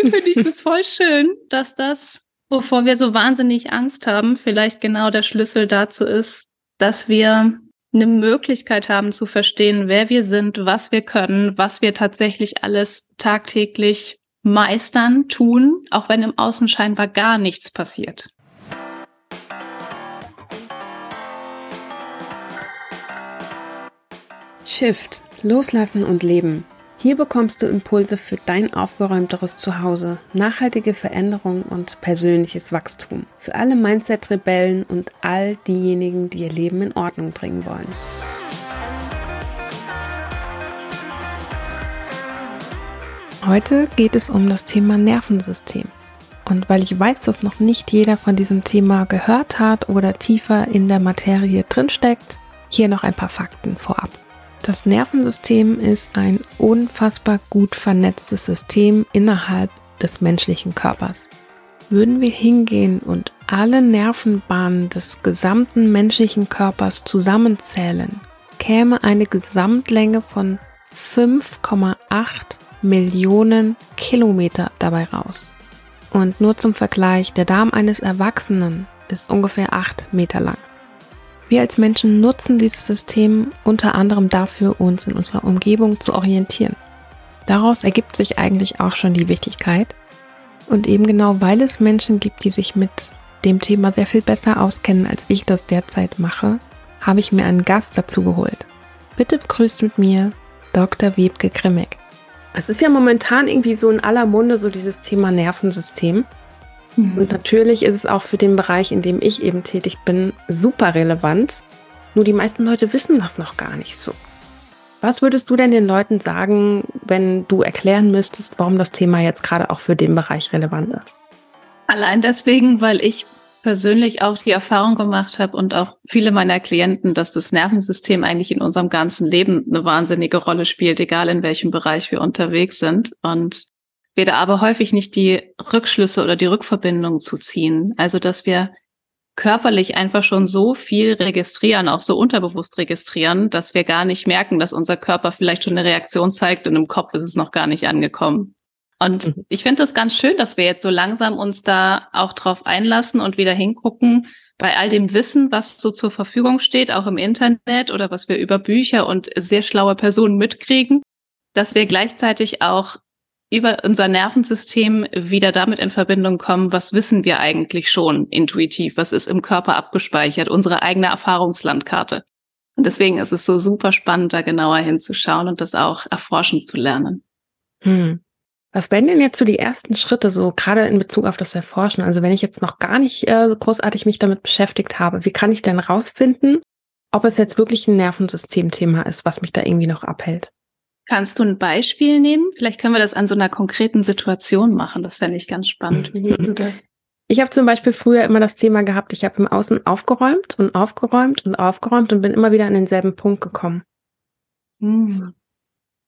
irgendwie finde ich das voll schön, dass das, wovor wir so wahnsinnig Angst haben, vielleicht genau der Schlüssel dazu ist, dass wir eine Möglichkeit haben zu verstehen, wer wir sind, was wir können, was wir tatsächlich alles tagtäglich meistern, tun, auch wenn im Außen scheinbar gar nichts passiert. Shift, loslassen und leben. Hier bekommst du Impulse für dein aufgeräumteres Zuhause, nachhaltige Veränderung und persönliches Wachstum. Für alle Mindset-Rebellen und all diejenigen, die ihr Leben in Ordnung bringen wollen. Heute geht es um das Thema Nervensystem. Und weil ich weiß, dass noch nicht jeder von diesem Thema gehört hat oder tiefer in der Materie drinsteckt, hier noch ein paar Fakten vorab. Das Nervensystem ist ein unfassbar gut vernetztes System innerhalb des menschlichen Körpers. Würden wir hingehen und alle Nervenbahnen des gesamten menschlichen Körpers zusammenzählen, käme eine Gesamtlänge von 5,8 Millionen Kilometer dabei raus. Und nur zum Vergleich, der Darm eines Erwachsenen ist ungefähr 8 Meter lang. Wir als Menschen nutzen dieses System unter anderem dafür, uns in unserer Umgebung zu orientieren. Daraus ergibt sich eigentlich auch schon die Wichtigkeit. Und eben genau weil es Menschen gibt, die sich mit dem Thema sehr viel besser auskennen, als ich das derzeit mache, habe ich mir einen Gast dazu geholt. Bitte begrüßt mit mir Dr. Wiebke Grimmick. Es ist ja momentan irgendwie so in aller Munde so dieses Thema Nervensystem. Mhm. Und natürlich ist es auch für den Bereich, in dem ich eben tätig bin, super relevant. Nur die meisten Leute wissen das noch gar nicht so. Was würdest du denn den Leuten sagen, wenn du erklären müsstest, warum das Thema jetzt gerade auch für den Bereich relevant ist? Allein deswegen, weil ich persönlich auch die Erfahrung gemacht habe und auch viele meiner Klienten, dass das Nervensystem eigentlich in unserem ganzen Leben eine wahnsinnige Rolle spielt, egal in welchem Bereich wir unterwegs sind. Und wir da aber häufig nicht die Rückschlüsse oder die Rückverbindung zu ziehen. Also, dass wir körperlich einfach schon so viel registrieren, auch so unterbewusst registrieren, dass wir gar nicht merken, dass unser Körper vielleicht schon eine Reaktion zeigt und im Kopf ist es noch gar nicht angekommen. Und mhm. ich finde es ganz schön, dass wir jetzt so langsam uns da auch drauf einlassen und wieder hingucken, bei all dem Wissen, was so zur Verfügung steht, auch im Internet oder was wir über Bücher und sehr schlaue Personen mitkriegen, dass wir gleichzeitig auch über unser Nervensystem wieder damit in Verbindung kommen, was wissen wir eigentlich schon intuitiv, was ist im Körper abgespeichert, unsere eigene Erfahrungslandkarte. Und deswegen ist es so super spannend, da genauer hinzuschauen und das auch erforschen zu lernen. Hm. Was wären denn jetzt so die ersten Schritte, so gerade in Bezug auf das Erforschen? Also wenn ich jetzt noch gar nicht äh, so großartig mich damit beschäftigt habe, wie kann ich denn rausfinden, ob es jetzt wirklich ein Nervensystemthema ist, was mich da irgendwie noch abhält? Kannst du ein Beispiel nehmen? Vielleicht können wir das an so einer konkreten Situation machen. Das fände ich ganz spannend. Wie siehst du das? Ich habe zum Beispiel früher immer das Thema gehabt, ich habe im Außen aufgeräumt und aufgeräumt und aufgeräumt und bin immer wieder an denselben Punkt gekommen. Hm.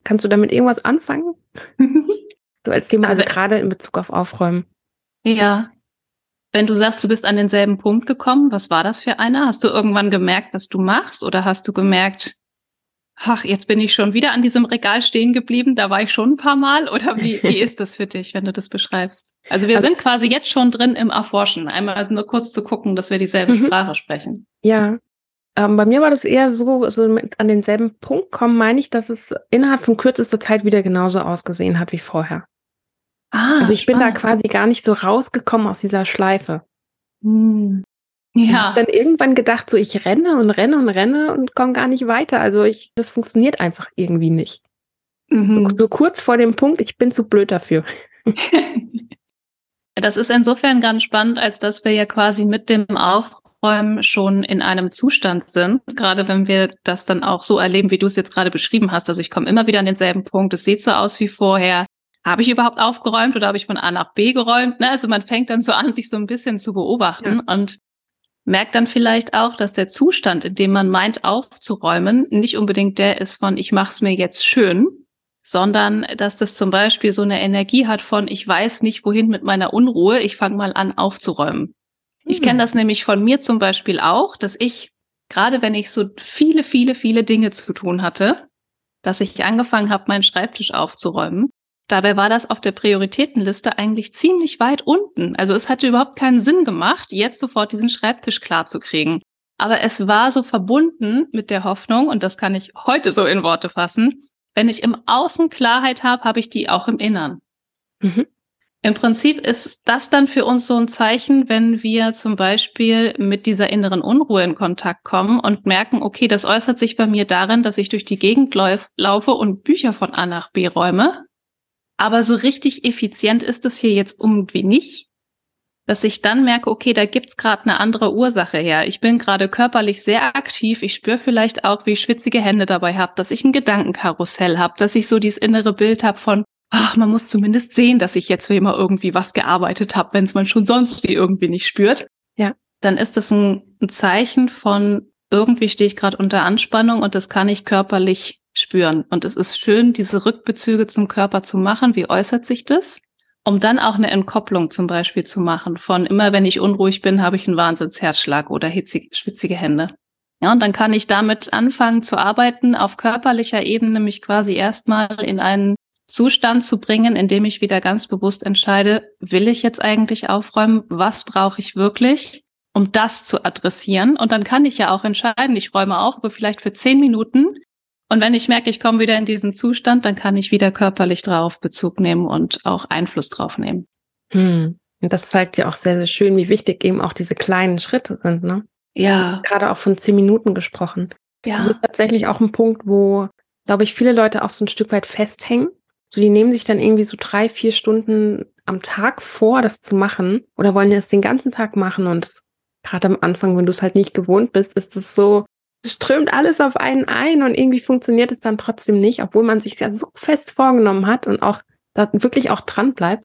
Kannst du damit irgendwas anfangen? so als Thema, also, also gerade in Bezug auf Aufräumen. Ja. Wenn du sagst, du bist an denselben Punkt gekommen, was war das für einer? Hast du irgendwann gemerkt, was du machst? Oder hast du gemerkt, ach, jetzt bin ich schon wieder an diesem Regal stehen geblieben, da war ich schon ein paar Mal. Oder wie, wie ist das für dich, wenn du das beschreibst? Also wir also, sind quasi jetzt schon drin im Erforschen, einmal nur kurz zu gucken, dass wir dieselbe mhm. Sprache sprechen. Ja. Ähm, bei mir war das eher so, so mit an denselben Punkt kommen, meine ich, dass es innerhalb von kürzester Zeit wieder genauso ausgesehen hat wie vorher. Ah, also ich spannend. bin da quasi gar nicht so rausgekommen aus dieser Schleife. Hm. Ja. Dann irgendwann gedacht, so ich renne und renne und renne und komme gar nicht weiter. Also ich, das funktioniert einfach irgendwie nicht. Mhm. So, so kurz vor dem Punkt, ich bin zu blöd dafür. das ist insofern ganz spannend, als dass wir ja quasi mit dem Aufräumen schon in einem Zustand sind. Gerade wenn wir das dann auch so erleben, wie du es jetzt gerade beschrieben hast. Also ich komme immer wieder an denselben Punkt. Es sieht so aus wie vorher. Habe ich überhaupt aufgeräumt oder habe ich von A nach B geräumt? Ne? Also man fängt dann so an, sich so ein bisschen zu beobachten. Ja. Und merkt dann vielleicht auch, dass der Zustand, in dem man meint aufzuräumen, nicht unbedingt der ist von ich mach's mir jetzt schön, sondern dass das zum Beispiel so eine Energie hat von ich weiß nicht wohin mit meiner Unruhe, ich fange mal an aufzuräumen. Hm. Ich kenne das nämlich von mir zum Beispiel auch, dass ich gerade wenn ich so viele, viele, viele Dinge zu tun hatte, dass ich angefangen habe, meinen Schreibtisch aufzuräumen Dabei war das auf der Prioritätenliste eigentlich ziemlich weit unten. Also es hatte überhaupt keinen Sinn gemacht, jetzt sofort diesen Schreibtisch klar zu kriegen. Aber es war so verbunden mit der Hoffnung, und das kann ich heute so in Worte fassen, wenn ich im Außen Klarheit habe, habe ich die auch im Innern. Mhm. Im Prinzip ist das dann für uns so ein Zeichen, wenn wir zum Beispiel mit dieser inneren Unruhe in Kontakt kommen und merken, okay, das äußert sich bei mir darin, dass ich durch die Gegend lauf, laufe und Bücher von A nach B räume. Aber so richtig effizient ist es hier jetzt irgendwie nicht, dass ich dann merke, okay, da gibt's gerade eine andere Ursache her. Ich bin gerade körperlich sehr aktiv. Ich spüre vielleicht auch, wie ich schwitzige Hände dabei habe, dass ich ein Gedankenkarussell habe, dass ich so dieses innere Bild habe von, ach, man muss zumindest sehen, dass ich jetzt immer irgendwie was gearbeitet habe, wenn es man schon sonst wie irgendwie nicht spürt. Ja. Dann ist das ein, ein Zeichen von, irgendwie stehe ich gerade unter Anspannung und das kann ich körperlich spüren. Und es ist schön, diese Rückbezüge zum Körper zu machen. Wie äußert sich das? Um dann auch eine Entkopplung zum Beispiel zu machen von immer, wenn ich unruhig bin, habe ich einen Wahnsinnsherzschlag oder hitzig, schwitzige Hände. Ja, und dann kann ich damit anfangen zu arbeiten, auf körperlicher Ebene mich quasi erstmal in einen Zustand zu bringen, in dem ich wieder ganz bewusst entscheide, will ich jetzt eigentlich aufräumen? Was brauche ich wirklich? um das zu adressieren. Und dann kann ich ja auch entscheiden, ich räume auf, aber vielleicht für zehn Minuten und wenn ich merke, ich komme wieder in diesen Zustand, dann kann ich wieder körperlich drauf Bezug nehmen und auch Einfluss drauf nehmen. Hm. Und das zeigt ja auch sehr, sehr schön, wie wichtig eben auch diese kleinen Schritte sind, ne? Ja. Gerade auch von zehn Minuten gesprochen. Ja. Das ist tatsächlich auch ein Punkt, wo, glaube ich, viele Leute auch so ein Stück weit festhängen. So, die nehmen sich dann irgendwie so drei, vier Stunden am Tag vor, das zu machen oder wollen das den ganzen Tag machen und gerade am Anfang, wenn du es halt nicht gewohnt bist, ist es so, strömt alles auf einen ein und irgendwie funktioniert es dann trotzdem nicht, obwohl man sich ja so fest vorgenommen hat und auch da wirklich auch dran bleibt.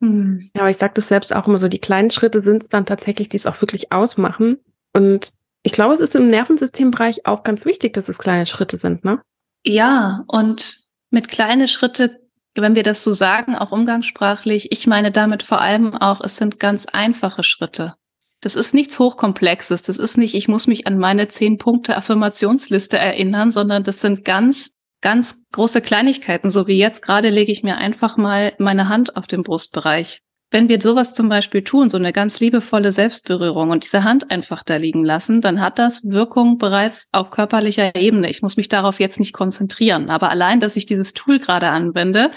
Mhm. Ja, aber ich sage das selbst auch immer so, die kleinen Schritte sind es dann tatsächlich, die es auch wirklich ausmachen. Und ich glaube, es ist im Nervensystembereich auch ganz wichtig, dass es kleine Schritte sind, ne? Ja, und mit kleine Schritte, wenn wir das so sagen, auch umgangssprachlich, ich meine damit vor allem auch, es sind ganz einfache Schritte. Das ist nichts Hochkomplexes. Das ist nicht, ich muss mich an meine zehn Punkte Affirmationsliste erinnern, sondern das sind ganz, ganz große Kleinigkeiten. So wie jetzt gerade lege ich mir einfach mal meine Hand auf den Brustbereich. Wenn wir sowas zum Beispiel tun, so eine ganz liebevolle Selbstberührung und diese Hand einfach da liegen lassen, dann hat das Wirkung bereits auf körperlicher Ebene. Ich muss mich darauf jetzt nicht konzentrieren. Aber allein, dass ich dieses Tool gerade anwende,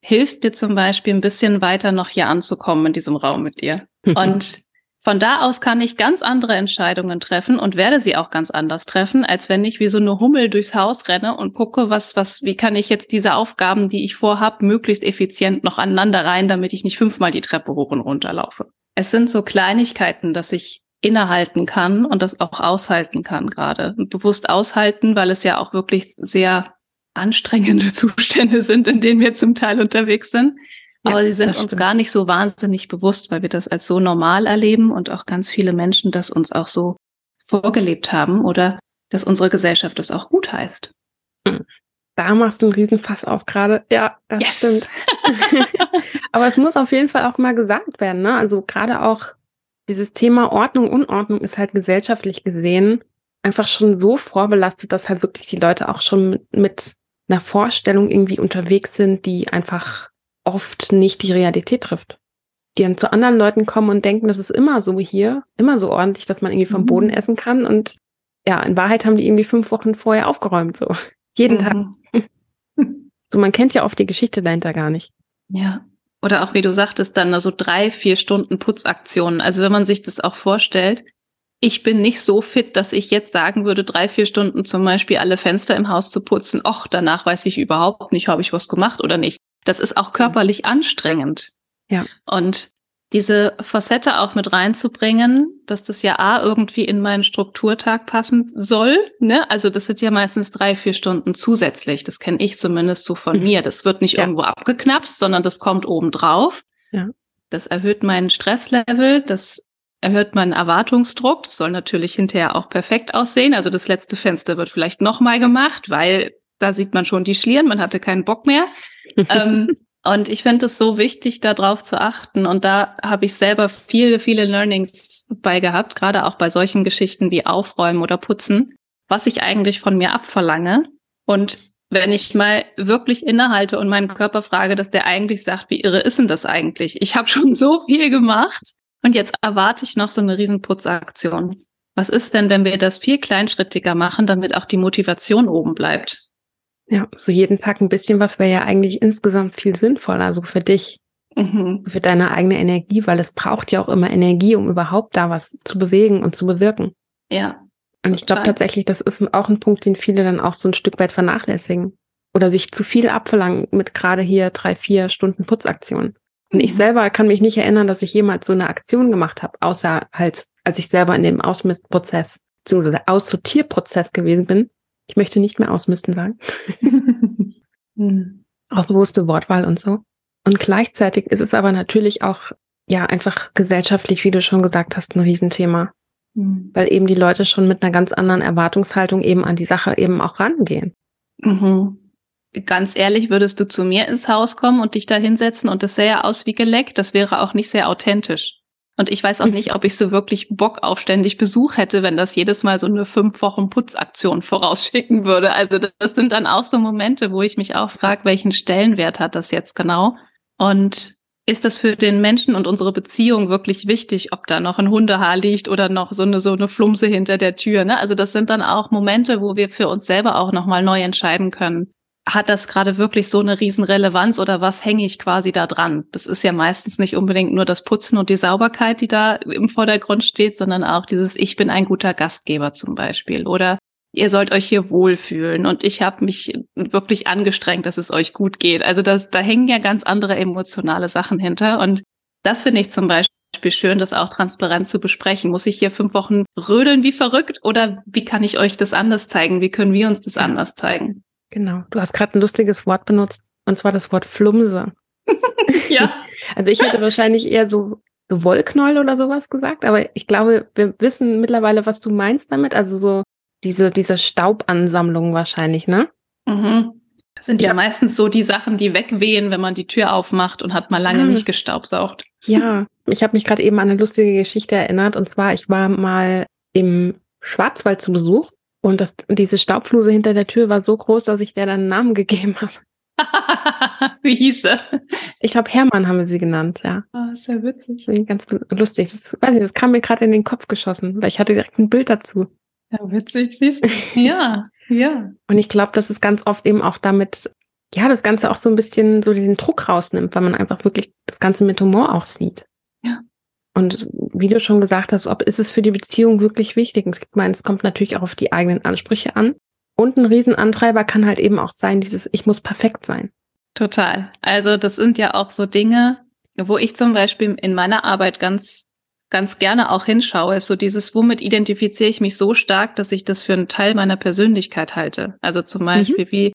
hilft mir zum Beispiel ein bisschen weiter noch hier anzukommen in diesem Raum mit dir. Und von da aus kann ich ganz andere Entscheidungen treffen und werde sie auch ganz anders treffen, als wenn ich wie so eine Hummel durchs Haus renne und gucke, was, was, wie kann ich jetzt diese Aufgaben, die ich vorhab, möglichst effizient noch aneinander rein, damit ich nicht fünfmal die Treppe hoch und runter laufe. Es sind so Kleinigkeiten, dass ich innehalten kann und das auch aushalten kann gerade. bewusst aushalten, weil es ja auch wirklich sehr anstrengende Zustände sind, in denen wir zum Teil unterwegs sind. Aber ja, sie sind uns gar nicht so wahnsinnig bewusst, weil wir das als so normal erleben und auch ganz viele Menschen das uns auch so vorgelebt haben oder dass unsere Gesellschaft das auch gut heißt. Hm. Da machst du einen Riesenfass auf gerade. Ja, das yes. stimmt. Aber es muss auf jeden Fall auch mal gesagt werden. Ne? Also gerade auch dieses Thema Ordnung, Unordnung ist halt gesellschaftlich gesehen einfach schon so vorbelastet, dass halt wirklich die Leute auch schon mit einer Vorstellung irgendwie unterwegs sind, die einfach oft nicht die Realität trifft. Die dann zu anderen Leuten kommen und denken, das ist immer so hier, immer so ordentlich, dass man irgendwie vom Boden mhm. essen kann. Und ja, in Wahrheit haben die irgendwie fünf Wochen vorher aufgeräumt, so. Jeden mhm. Tag. so, man kennt ja oft die Geschichte dahinter gar nicht. Ja. Oder auch, wie du sagtest, dann so drei, vier Stunden Putzaktionen. Also wenn man sich das auch vorstellt, ich bin nicht so fit, dass ich jetzt sagen würde, drei, vier Stunden zum Beispiel alle Fenster im Haus zu putzen. Och, danach weiß ich überhaupt nicht, habe ich was gemacht oder nicht. Das ist auch körperlich anstrengend. Ja. Und diese Facette auch mit reinzubringen, dass das ja A irgendwie in meinen Strukturtag passen soll. Ne? Also das sind ja meistens drei, vier Stunden zusätzlich. Das kenne ich zumindest so von mhm. mir. Das wird nicht ja. irgendwo abgeknapst, sondern das kommt oben drauf. Ja. Das erhöht meinen Stresslevel, das erhöht meinen Erwartungsdruck. Das soll natürlich hinterher auch perfekt aussehen. Also das letzte Fenster wird vielleicht nochmal gemacht, weil da sieht man schon die Schlieren, man hatte keinen Bock mehr. ähm, und ich finde es so wichtig, darauf zu achten. Und da habe ich selber viele, viele Learnings bei gehabt, gerade auch bei solchen Geschichten wie Aufräumen oder Putzen, was ich eigentlich von mir abverlange und wenn ich mal wirklich innehalte und meinen Körper frage, dass der eigentlich sagt, wie irre ist denn das eigentlich? Ich habe schon so viel gemacht und jetzt erwarte ich noch so eine Riesenputzaktion. Was ist denn, wenn wir das viel kleinschrittiger machen, damit auch die Motivation oben bleibt? Ja, so jeden Tag ein bisschen was wäre ja eigentlich insgesamt viel sinnvoller, also für dich, mhm. für deine eigene Energie, weil es braucht ja auch immer Energie, um überhaupt da was zu bewegen und zu bewirken. Ja. Und ich glaube tatsächlich, das ist auch ein Punkt, den viele dann auch so ein Stück weit vernachlässigen oder sich zu viel abverlangen mit gerade hier drei, vier Stunden Putzaktion. Und ich mhm. selber kann mich nicht erinnern, dass ich jemals so eine Aktion gemacht habe, außer halt, als ich selber in dem Ausmistprozess bzw. Aussortierprozess gewesen bin. Ich möchte nicht mehr ausmisten sagen. mhm. Auch bewusste Wortwahl und so. Und gleichzeitig ist es aber natürlich auch, ja, einfach gesellschaftlich, wie du schon gesagt hast, ein Riesenthema. Mhm. Weil eben die Leute schon mit einer ganz anderen Erwartungshaltung eben an die Sache eben auch rangehen. Mhm ganz ehrlich, würdest du zu mir ins Haus kommen und dich da hinsetzen und das sähe aus wie geleckt, das wäre auch nicht sehr authentisch. Und ich weiß auch nicht, ob ich so wirklich Bock auf ständig Besuch hätte, wenn das jedes Mal so eine fünf Wochen Putzaktion vorausschicken würde. Also das sind dann auch so Momente, wo ich mich auch frage, welchen Stellenwert hat das jetzt genau? Und ist das für den Menschen und unsere Beziehung wirklich wichtig, ob da noch ein Hundehaar liegt oder noch so eine, so eine Flumse hinter der Tür? Ne? Also das sind dann auch Momente, wo wir für uns selber auch nochmal neu entscheiden können hat das gerade wirklich so eine Riesenrelevanz oder was hänge ich quasi da dran? Das ist ja meistens nicht unbedingt nur das Putzen und die Sauberkeit, die da im Vordergrund steht, sondern auch dieses Ich bin ein guter Gastgeber zum Beispiel oder ihr sollt euch hier wohlfühlen und ich habe mich wirklich angestrengt, dass es euch gut geht. Also das, da hängen ja ganz andere emotionale Sachen hinter und das finde ich zum Beispiel schön, das auch transparent zu besprechen. Muss ich hier fünf Wochen rödeln wie verrückt oder wie kann ich euch das anders zeigen? Wie können wir uns das anders zeigen? Genau. Du hast gerade ein lustiges Wort benutzt, und zwar das Wort Flumse. ja. Also ich hätte wahrscheinlich eher so Wollknäuel oder sowas gesagt, aber ich glaube, wir wissen mittlerweile, was du meinst damit. Also so diese, diese Staubansammlung wahrscheinlich, ne? Mhm. Das sind ja. ja meistens so die Sachen, die wegwehen, wenn man die Tür aufmacht und hat mal lange ja. nicht gestaubsaugt. Ja, ich habe mich gerade eben an eine lustige Geschichte erinnert. Und zwar, ich war mal im Schwarzwald zu Besuch und das, diese Staubfluse hinter der Tür war so groß, dass ich der dann einen Namen gegeben habe. Wie hieß er? Ich glaube, Hermann haben wir sie genannt, ja. Ah, sehr witzig. Ganz lustig. Das, weiß nicht, das kam mir gerade in den Kopf geschossen, weil ich hatte direkt ein Bild dazu. Ja, witzig, siehst du. Ja, ja. Und ich glaube, dass es ganz oft eben auch damit, ja, das Ganze auch so ein bisschen so den Druck rausnimmt, weil man einfach wirklich das Ganze mit Humor auch sieht. Und wie du schon gesagt hast, ob ist es für die Beziehung wirklich wichtig? Ich meine, es kommt natürlich auch auf die eigenen Ansprüche an. Und ein Riesenantreiber kann halt eben auch sein, dieses Ich muss perfekt sein. Total. Also das sind ja auch so Dinge, wo ich zum Beispiel in meiner Arbeit ganz, ganz gerne auch hinschaue, ist so dieses, womit identifiziere ich mich so stark, dass ich das für einen Teil meiner Persönlichkeit halte. Also zum Beispiel, mhm. wie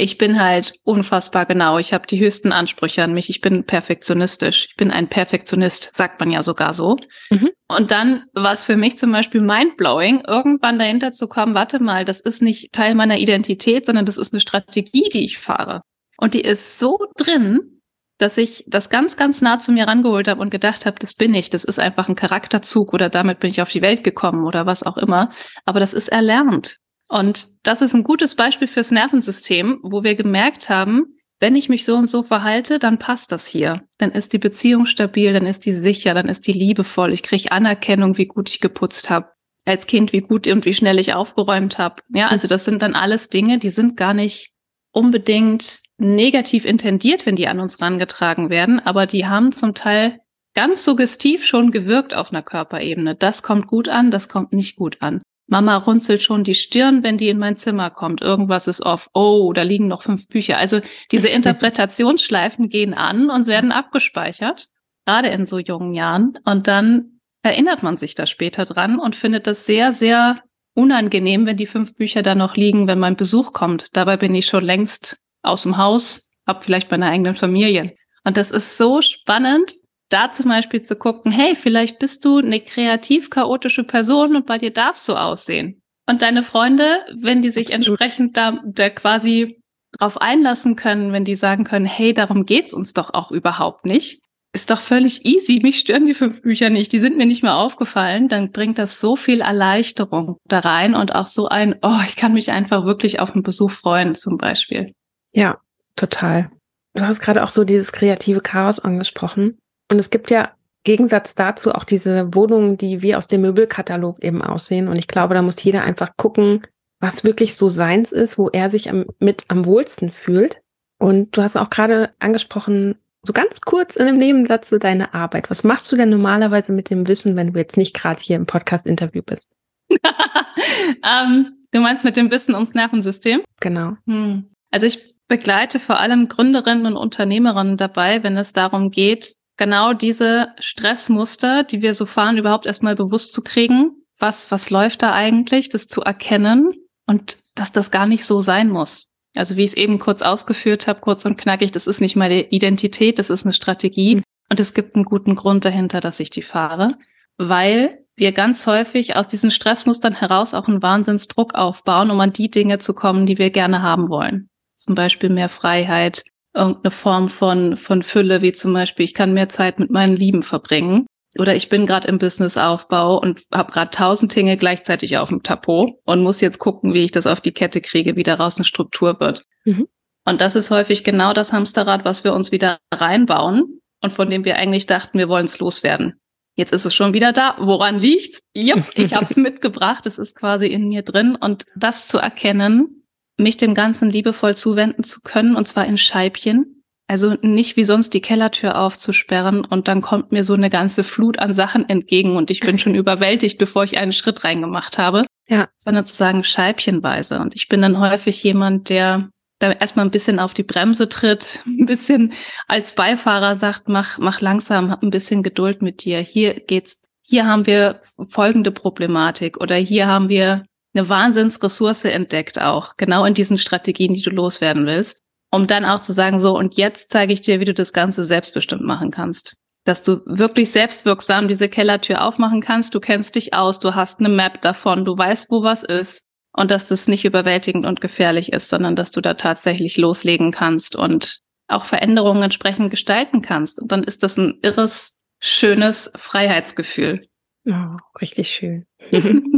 ich bin halt unfassbar genau. Ich habe die höchsten Ansprüche an mich. Ich bin perfektionistisch. Ich bin ein Perfektionist, sagt man ja sogar so. Mhm. Und dann war es für mich zum Beispiel mindblowing, irgendwann dahinter zu kommen, warte mal, das ist nicht Teil meiner Identität, sondern das ist eine Strategie, die ich fahre. Und die ist so drin, dass ich das ganz, ganz nah zu mir rangeholt habe und gedacht habe, das bin ich, das ist einfach ein Charakterzug oder damit bin ich auf die Welt gekommen oder was auch immer. Aber das ist erlernt. Und das ist ein gutes Beispiel fürs Nervensystem, wo wir gemerkt haben, wenn ich mich so und so verhalte, dann passt das hier. Dann ist die Beziehung stabil, dann ist die sicher, dann ist die liebevoll. Ich kriege Anerkennung, wie gut ich geputzt habe. Als Kind, wie gut und wie schnell ich aufgeräumt habe. Ja, also das sind dann alles Dinge, die sind gar nicht unbedingt negativ intendiert, wenn die an uns rangetragen werden, aber die haben zum Teil ganz suggestiv schon gewirkt auf einer Körperebene. Das kommt gut an, das kommt nicht gut an. Mama runzelt schon die Stirn, wenn die in mein Zimmer kommt. Irgendwas ist off. Oh, da liegen noch fünf Bücher. Also diese Interpretationsschleifen gehen an und werden abgespeichert, gerade in so jungen Jahren. Und dann erinnert man sich da später dran und findet das sehr, sehr unangenehm, wenn die fünf Bücher da noch liegen, wenn mein Besuch kommt. Dabei bin ich schon längst aus dem Haus, hab vielleicht meine eigenen Familien. Und das ist so spannend, da zum Beispiel zu gucken, hey, vielleicht bist du eine kreativ chaotische Person und bei dir darf es so aussehen. Und deine Freunde, wenn die sich Absolut. entsprechend da, da quasi drauf einlassen können, wenn die sagen können, hey, darum geht's uns doch auch überhaupt nicht, ist doch völlig easy. Mich stören die fünf Bücher nicht. Die sind mir nicht mehr aufgefallen. Dann bringt das so viel Erleichterung da rein und auch so ein, oh, ich kann mich einfach wirklich auf einen Besuch freuen, zum Beispiel. Ja, total. Du hast gerade auch so dieses kreative Chaos angesprochen. Und es gibt ja Gegensatz dazu auch diese Wohnungen, die wie aus dem Möbelkatalog eben aussehen. Und ich glaube, da muss jeder einfach gucken, was wirklich so seins ist, wo er sich am, mit am wohlsten fühlt. Und du hast auch gerade angesprochen, so ganz kurz in einem Nebensatz so deine Arbeit. Was machst du denn normalerweise mit dem Wissen, wenn du jetzt nicht gerade hier im Podcast-Interview bist? ähm, du meinst mit dem Wissen ums Nervensystem? Genau. Hm. Also ich begleite vor allem Gründerinnen und Unternehmerinnen dabei, wenn es darum geht, genau diese Stressmuster, die wir so fahren, überhaupt erstmal bewusst zu kriegen. Was, was läuft da eigentlich? Das zu erkennen und dass das gar nicht so sein muss. Also wie ich es eben kurz ausgeführt habe, kurz und knackig, das ist nicht meine Identität, das ist eine Strategie. Mhm. Und es gibt einen guten Grund dahinter, dass ich die fahre, weil wir ganz häufig aus diesen Stressmustern heraus auch einen Wahnsinnsdruck aufbauen, um an die Dinge zu kommen, die wir gerne haben wollen. Zum Beispiel mehr Freiheit, irgendeine Form von, von Fülle, wie zum Beispiel, ich kann mehr Zeit mit meinen Lieben verbringen. Oder ich bin gerade im Businessaufbau und habe gerade tausend Dinge gleichzeitig auf dem Tapot und muss jetzt gucken, wie ich das auf die Kette kriege, wie daraus eine Struktur wird. Mhm. Und das ist häufig genau das Hamsterrad, was wir uns wieder reinbauen und von dem wir eigentlich dachten, wir wollen es loswerden. Jetzt ist es schon wieder da. Woran liegt's? Ja, ich habe es mitgebracht. Es ist quasi in mir drin. Und das zu erkennen, mich dem Ganzen liebevoll zuwenden zu können, und zwar in Scheibchen, also nicht wie sonst die Kellertür aufzusperren und dann kommt mir so eine ganze Flut an Sachen entgegen und ich bin schon überwältigt, bevor ich einen Schritt reingemacht habe. Ja. Sondern zu sagen scheibchenweise. Und ich bin dann häufig jemand, der da erstmal ein bisschen auf die Bremse tritt, ein bisschen als Beifahrer sagt, mach, mach langsam, hab ein bisschen Geduld mit dir. Hier geht's, hier haben wir folgende Problematik oder hier haben wir eine Wahnsinnsressource entdeckt auch, genau in diesen Strategien, die du loswerden willst um dann auch zu sagen, so, und jetzt zeige ich dir, wie du das Ganze selbstbestimmt machen kannst. Dass du wirklich selbstwirksam diese Kellertür aufmachen kannst, du kennst dich aus, du hast eine Map davon, du weißt, wo was ist. Und dass das nicht überwältigend und gefährlich ist, sondern dass du da tatsächlich loslegen kannst und auch Veränderungen entsprechend gestalten kannst. Und dann ist das ein irres, schönes Freiheitsgefühl. Oh, richtig schön.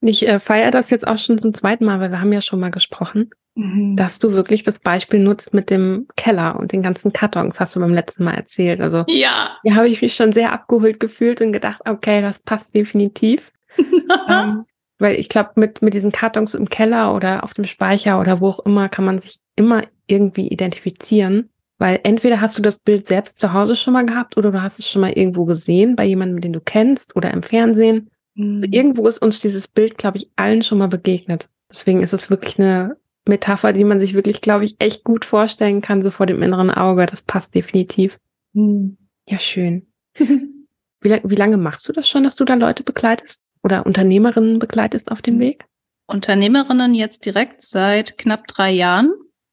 ich äh, feiere das jetzt auch schon zum zweiten Mal, weil wir haben ja schon mal gesprochen. Mhm. dass du wirklich das Beispiel nutzt mit dem Keller und den ganzen Kartons, hast du beim letzten Mal erzählt. Also ja, hier habe ich mich schon sehr abgeholt gefühlt und gedacht, okay, das passt definitiv. ähm, weil ich glaube, mit, mit diesen Kartons im Keller oder auf dem Speicher oder wo auch immer kann man sich immer irgendwie identifizieren. Weil entweder hast du das Bild selbst zu Hause schon mal gehabt oder du hast es schon mal irgendwo gesehen bei jemandem, den du kennst oder im Fernsehen. Also mhm. Irgendwo ist uns dieses Bild, glaube ich, allen schon mal begegnet. Deswegen ist es wirklich eine Metapher, die man sich wirklich, glaube ich, echt gut vorstellen kann, so vor dem inneren Auge. Das passt definitiv. Hm. Ja, schön. wie, wie lange machst du das schon, dass du da Leute begleitest oder Unternehmerinnen begleitest auf dem hm. Weg? Unternehmerinnen jetzt direkt seit knapp drei Jahren.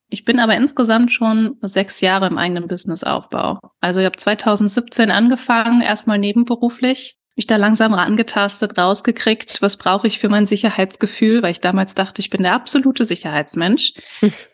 Ich bin aber insgesamt schon sechs Jahre im eigenen Businessaufbau. Also ich habe 2017 angefangen, erstmal nebenberuflich mich da langsam rangetastet, rausgekriegt, was brauche ich für mein Sicherheitsgefühl, weil ich damals dachte, ich bin der absolute Sicherheitsmensch.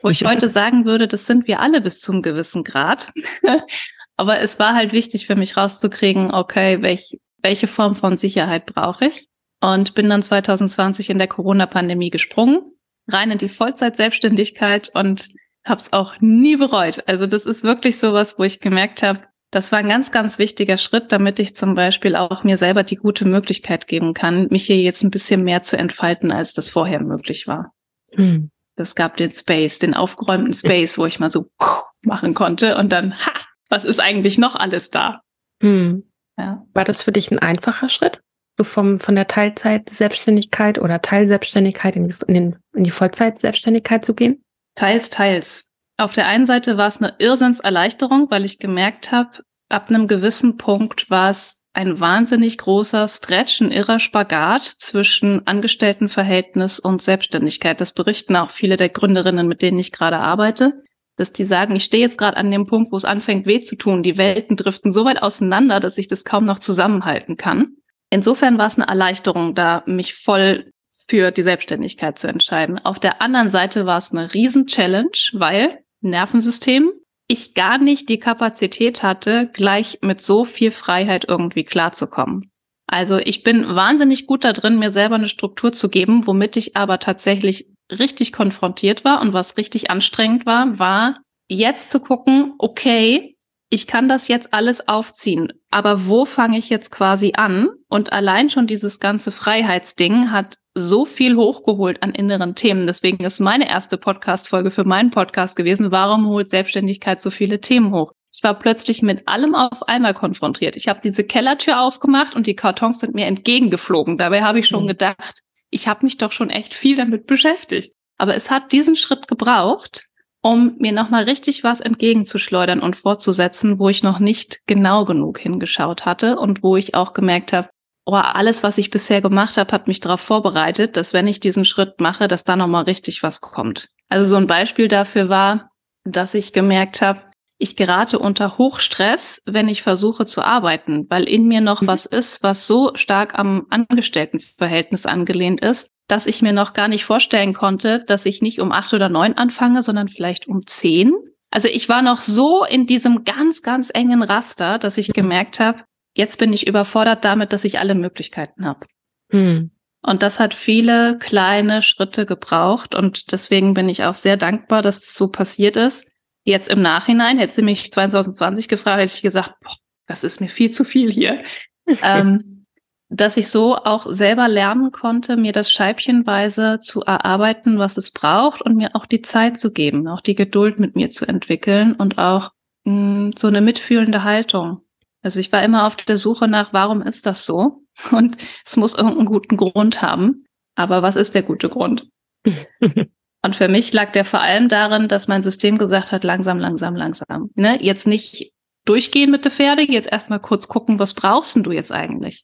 Wo ich heute sagen würde, das sind wir alle bis zum gewissen Grad. Aber es war halt wichtig für mich rauszukriegen, okay, welch, welche Form von Sicherheit brauche ich? Und bin dann 2020 in der Corona-Pandemie gesprungen, rein in die Vollzeit-Selbstständigkeit und habe es auch nie bereut. Also das ist wirklich sowas, wo ich gemerkt habe, das war ein ganz, ganz wichtiger Schritt, damit ich zum Beispiel auch mir selber die gute Möglichkeit geben kann, mich hier jetzt ein bisschen mehr zu entfalten, als das vorher möglich war. Hm. Das gab den Space, den aufgeräumten Space, wo ich mal so machen konnte und dann, ha, was ist eigentlich noch alles da? Hm. Ja. War das für dich ein einfacher Schritt? So vom, von der Teilzeit-Selbstständigkeit oder Teilselbstständigkeit in die, in, den, in die Vollzeit-Selbstständigkeit zu gehen? Teils, teils. Auf der einen Seite war es eine Irrsinnserleichterung, weil ich gemerkt habe, ab einem gewissen Punkt war es ein wahnsinnig großer Stretch, ein irrer Spagat zwischen Angestelltenverhältnis und Selbstständigkeit. Das berichten auch viele der Gründerinnen, mit denen ich gerade arbeite, dass die sagen, ich stehe jetzt gerade an dem Punkt, wo es anfängt weh zu tun. Die Welten driften so weit auseinander, dass ich das kaum noch zusammenhalten kann. Insofern war es eine Erleichterung, da mich voll für die Selbstständigkeit zu entscheiden. Auf der anderen Seite war es eine Riesen-Challenge, weil Nervensystem. ich gar nicht die Kapazität hatte, gleich mit so viel Freiheit irgendwie klarzukommen. Also ich bin wahnsinnig gut da drin, mir selber eine Struktur zu geben, womit ich aber tatsächlich richtig konfrontiert war und was richtig anstrengend war, war jetzt zu gucken, okay, ich kann das jetzt alles aufziehen, aber wo fange ich jetzt quasi an? Und allein schon dieses ganze Freiheitsding hat so viel hochgeholt an inneren Themen. Deswegen ist meine erste Podcast-Folge für meinen Podcast gewesen, warum holt Selbstständigkeit so viele Themen hoch? Ich war plötzlich mit allem auf einmal konfrontiert. Ich habe diese Kellertür aufgemacht und die Kartons sind mir entgegengeflogen. Dabei habe ich schon mhm. gedacht, ich habe mich doch schon echt viel damit beschäftigt. Aber es hat diesen Schritt gebraucht, um mir nochmal richtig was entgegenzuschleudern und fortzusetzen, wo ich noch nicht genau genug hingeschaut hatte und wo ich auch gemerkt habe, oh, alles, was ich bisher gemacht habe, hat mich darauf vorbereitet, dass wenn ich diesen Schritt mache, dass da nochmal richtig was kommt. Also so ein Beispiel dafür war, dass ich gemerkt habe, ich gerate unter Hochstress, wenn ich versuche zu arbeiten, weil in mir noch mhm. was ist, was so stark am Angestelltenverhältnis angelehnt ist, dass ich mir noch gar nicht vorstellen konnte, dass ich nicht um acht oder neun anfange, sondern vielleicht um zehn. Also ich war noch so in diesem ganz, ganz engen Raster, dass ich gemerkt habe, jetzt bin ich überfordert damit, dass ich alle Möglichkeiten habe. Hm. Und das hat viele kleine Schritte gebraucht und deswegen bin ich auch sehr dankbar, dass das so passiert ist. Jetzt im Nachhinein, hätte sie mich 2020 gefragt, hätte ich gesagt, boah, das ist mir viel zu viel hier. ähm, dass ich so auch selber lernen konnte, mir das scheibchenweise zu erarbeiten, was es braucht und mir auch die Zeit zu geben, auch die Geduld mit mir zu entwickeln und auch mh, mm, so eine mitfühlende Haltung. Also ich war immer auf der Suche nach, warum ist das so? Und es muss irgendeinen guten Grund haben. Aber was ist der gute Grund? und für mich lag der vor allem darin, dass mein System gesagt hat, langsam, langsam, langsam. Ne? Jetzt nicht durchgehen mit der Pferde, jetzt erstmal kurz gucken, was brauchst denn du jetzt eigentlich?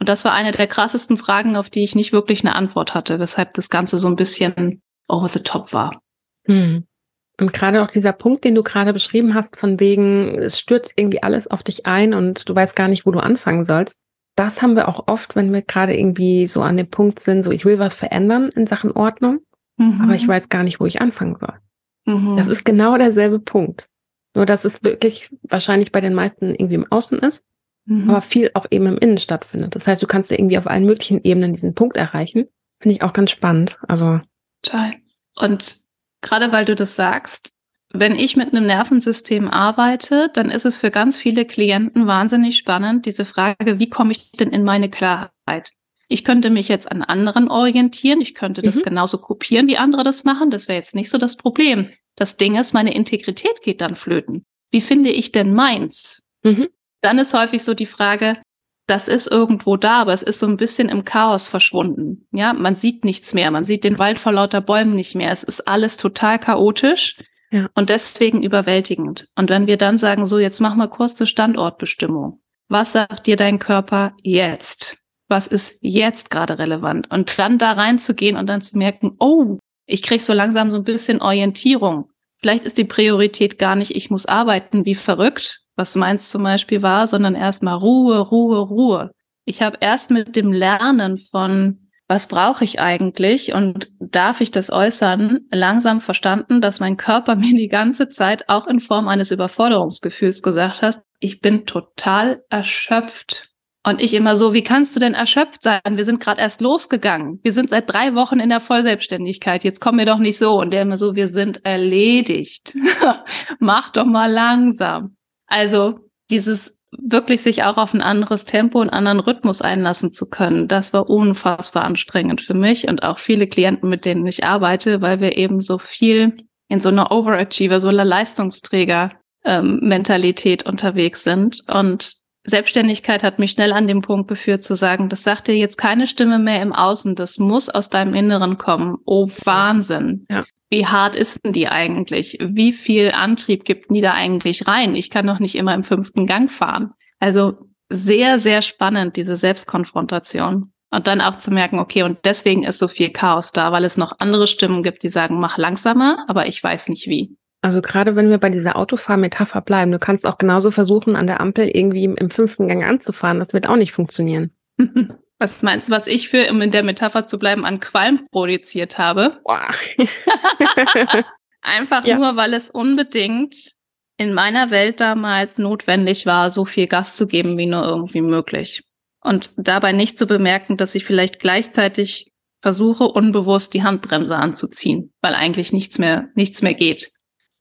Und das war eine der krassesten Fragen, auf die ich nicht wirklich eine Antwort hatte, weshalb das Ganze so ein bisschen over the top war. Hm. Und gerade auch dieser Punkt, den du gerade beschrieben hast, von wegen, es stürzt irgendwie alles auf dich ein und du weißt gar nicht, wo du anfangen sollst. Das haben wir auch oft, wenn wir gerade irgendwie so an dem Punkt sind, so ich will was verändern in Sachen Ordnung, mhm. aber ich weiß gar nicht, wo ich anfangen soll. Mhm. Das ist genau derselbe Punkt. Nur, dass es wirklich wahrscheinlich bei den meisten irgendwie im Außen ist mhm. aber viel auch eben im Innen stattfindet. Das heißt, du kannst ja irgendwie auf allen möglichen Ebenen diesen Punkt erreichen. Finde ich auch ganz spannend. Also. Toll. Und gerade weil du das sagst, wenn ich mit einem Nervensystem arbeite, dann ist es für ganz viele Klienten wahnsinnig spannend, diese Frage, wie komme ich denn in meine Klarheit? Ich könnte mich jetzt an anderen orientieren, ich könnte das mhm. genauso kopieren, wie andere das machen, das wäre jetzt nicht so das Problem. Das Ding ist, meine Integrität geht dann flöten. Wie finde ich denn meins? Mhm dann ist häufig so die Frage, das ist irgendwo da, aber es ist so ein bisschen im Chaos verschwunden. Ja, man sieht nichts mehr, man sieht den Wald vor lauter Bäumen nicht mehr. Es ist alles total chaotisch ja. und deswegen überwältigend. Und wenn wir dann sagen, so jetzt mach mal kurz eine Standortbestimmung. Was sagt dir dein Körper jetzt? Was ist jetzt gerade relevant? Und dann da reinzugehen und dann zu merken, oh, ich krieg so langsam so ein bisschen Orientierung. Vielleicht ist die Priorität gar nicht, ich muss arbeiten wie verrückt, was meins zum Beispiel war, sondern erstmal Ruhe, Ruhe, Ruhe. Ich habe erst mit dem Lernen von was brauche ich eigentlich und darf ich das äußern, langsam verstanden, dass mein Körper mir die ganze Zeit auch in Form eines Überforderungsgefühls gesagt hat, ich bin total erschöpft. Und ich immer so, wie kannst du denn erschöpft sein? Wir sind gerade erst losgegangen. Wir sind seit drei Wochen in der Vollselbstständigkeit. Jetzt kommen wir doch nicht so. Und der immer so, wir sind erledigt. Mach doch mal langsam. Also dieses wirklich sich auch auf ein anderes Tempo und anderen Rhythmus einlassen zu können, das war unfassbar anstrengend für mich und auch viele Klienten, mit denen ich arbeite, weil wir eben so viel in so einer Overachiever, so einer Leistungsträger-Mentalität ähm, unterwegs sind. Und Selbstständigkeit hat mich schnell an den Punkt geführt zu sagen, das sagt dir jetzt keine Stimme mehr im Außen, das muss aus deinem Inneren kommen. Oh Wahnsinn. Ja wie hart ist denn die eigentlich? Wie viel Antrieb gibt die da eigentlich rein? Ich kann doch nicht immer im fünften Gang fahren. Also sehr, sehr spannend, diese Selbstkonfrontation. Und dann auch zu merken, okay, und deswegen ist so viel Chaos da, weil es noch andere Stimmen gibt, die sagen, mach langsamer, aber ich weiß nicht wie. Also gerade wenn wir bei dieser Autofahrmetapher bleiben, du kannst auch genauso versuchen, an der Ampel irgendwie im fünften Gang anzufahren. Das wird auch nicht funktionieren. Was meinst du, was ich für, um in der Metapher zu bleiben, an Qualm produziert habe? Boah. Einfach ja. nur, weil es unbedingt in meiner Welt damals notwendig war, so viel Gas zu geben wie nur irgendwie möglich. Und dabei nicht zu bemerken, dass ich vielleicht gleichzeitig versuche, unbewusst die Handbremse anzuziehen, weil eigentlich nichts mehr, nichts mehr geht.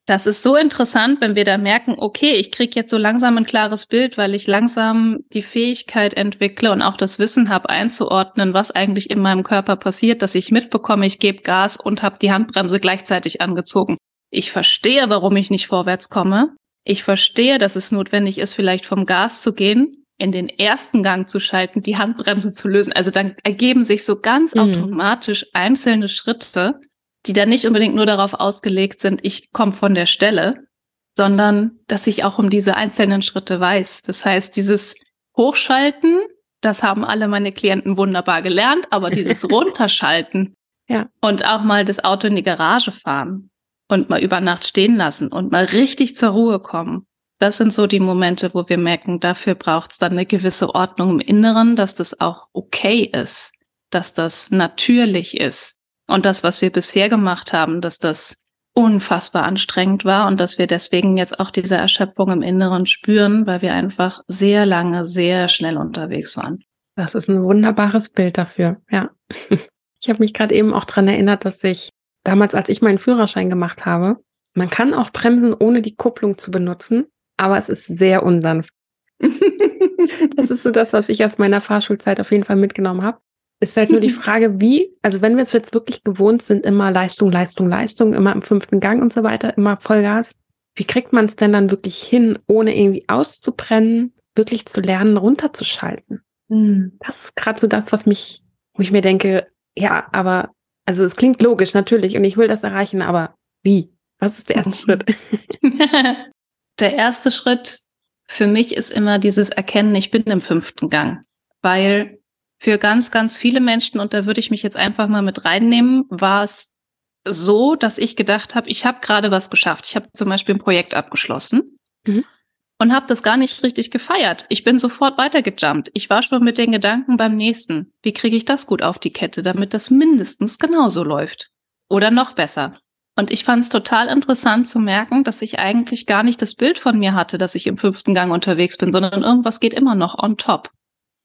Das ist so interessant, wenn wir da merken, okay, ich kriege jetzt so langsam ein klares Bild, weil ich langsam die Fähigkeit entwickle und auch das Wissen habe einzuordnen, was eigentlich in meinem Körper passiert, dass ich mitbekomme, ich gebe Gas und habe die Handbremse gleichzeitig angezogen. Ich verstehe, warum ich nicht vorwärts komme. Ich verstehe, dass es notwendig ist, vielleicht vom Gas zu gehen, in den ersten Gang zu schalten, die Handbremse zu lösen. Also dann ergeben sich so ganz mhm. automatisch einzelne Schritte, die dann nicht unbedingt nur darauf ausgelegt sind, ich komme von der Stelle, sondern dass ich auch um diese einzelnen Schritte weiß. Das heißt, dieses Hochschalten, das haben alle meine Klienten wunderbar gelernt, aber dieses Runterschalten ja. und auch mal das Auto in die Garage fahren und mal über Nacht stehen lassen und mal richtig zur Ruhe kommen. Das sind so die Momente, wo wir merken, dafür braucht es dann eine gewisse Ordnung im Inneren, dass das auch okay ist, dass das natürlich ist und das, was wir bisher gemacht haben, dass das unfassbar anstrengend war und dass wir deswegen jetzt auch diese Erschöpfung im Inneren spüren, weil wir einfach sehr lange, sehr schnell unterwegs waren. Das ist ein wunderbares Bild dafür, ja. Ich habe mich gerade eben auch dran erinnert, dass ich damals, als ich meinen Führerschein gemacht habe, man kann auch bremsen, ohne die Kupplung zu benutzen, aber es ist sehr unsanft. das ist so das, was ich aus meiner Fahrschulzeit auf jeden Fall mitgenommen habe. Ist halt nur die Frage, wie, also wenn wir es jetzt wirklich gewohnt sind, immer Leistung, Leistung, Leistung, immer im fünften Gang und so weiter, immer Vollgas, wie kriegt man es denn dann wirklich hin, ohne irgendwie auszubrennen, wirklich zu lernen, runterzuschalten? Hm. Das ist gerade so das, was mich, wo ich mir denke, ja, aber, also es klingt logisch, natürlich, und ich will das erreichen, aber wie? Was ist der erste Schritt? der erste Schritt für mich ist immer dieses Erkennen, ich bin im fünften Gang, weil für ganz, ganz viele Menschen, und da würde ich mich jetzt einfach mal mit reinnehmen, war es so, dass ich gedacht habe, ich habe gerade was geschafft. Ich habe zum Beispiel ein Projekt abgeschlossen mhm. und habe das gar nicht richtig gefeiert. Ich bin sofort weitergejumpt. Ich war schon mit den Gedanken beim nächsten. Wie kriege ich das gut auf die Kette, damit das mindestens genauso läuft? Oder noch besser. Und ich fand es total interessant zu merken, dass ich eigentlich gar nicht das Bild von mir hatte, dass ich im fünften Gang unterwegs bin, sondern irgendwas geht immer noch on top.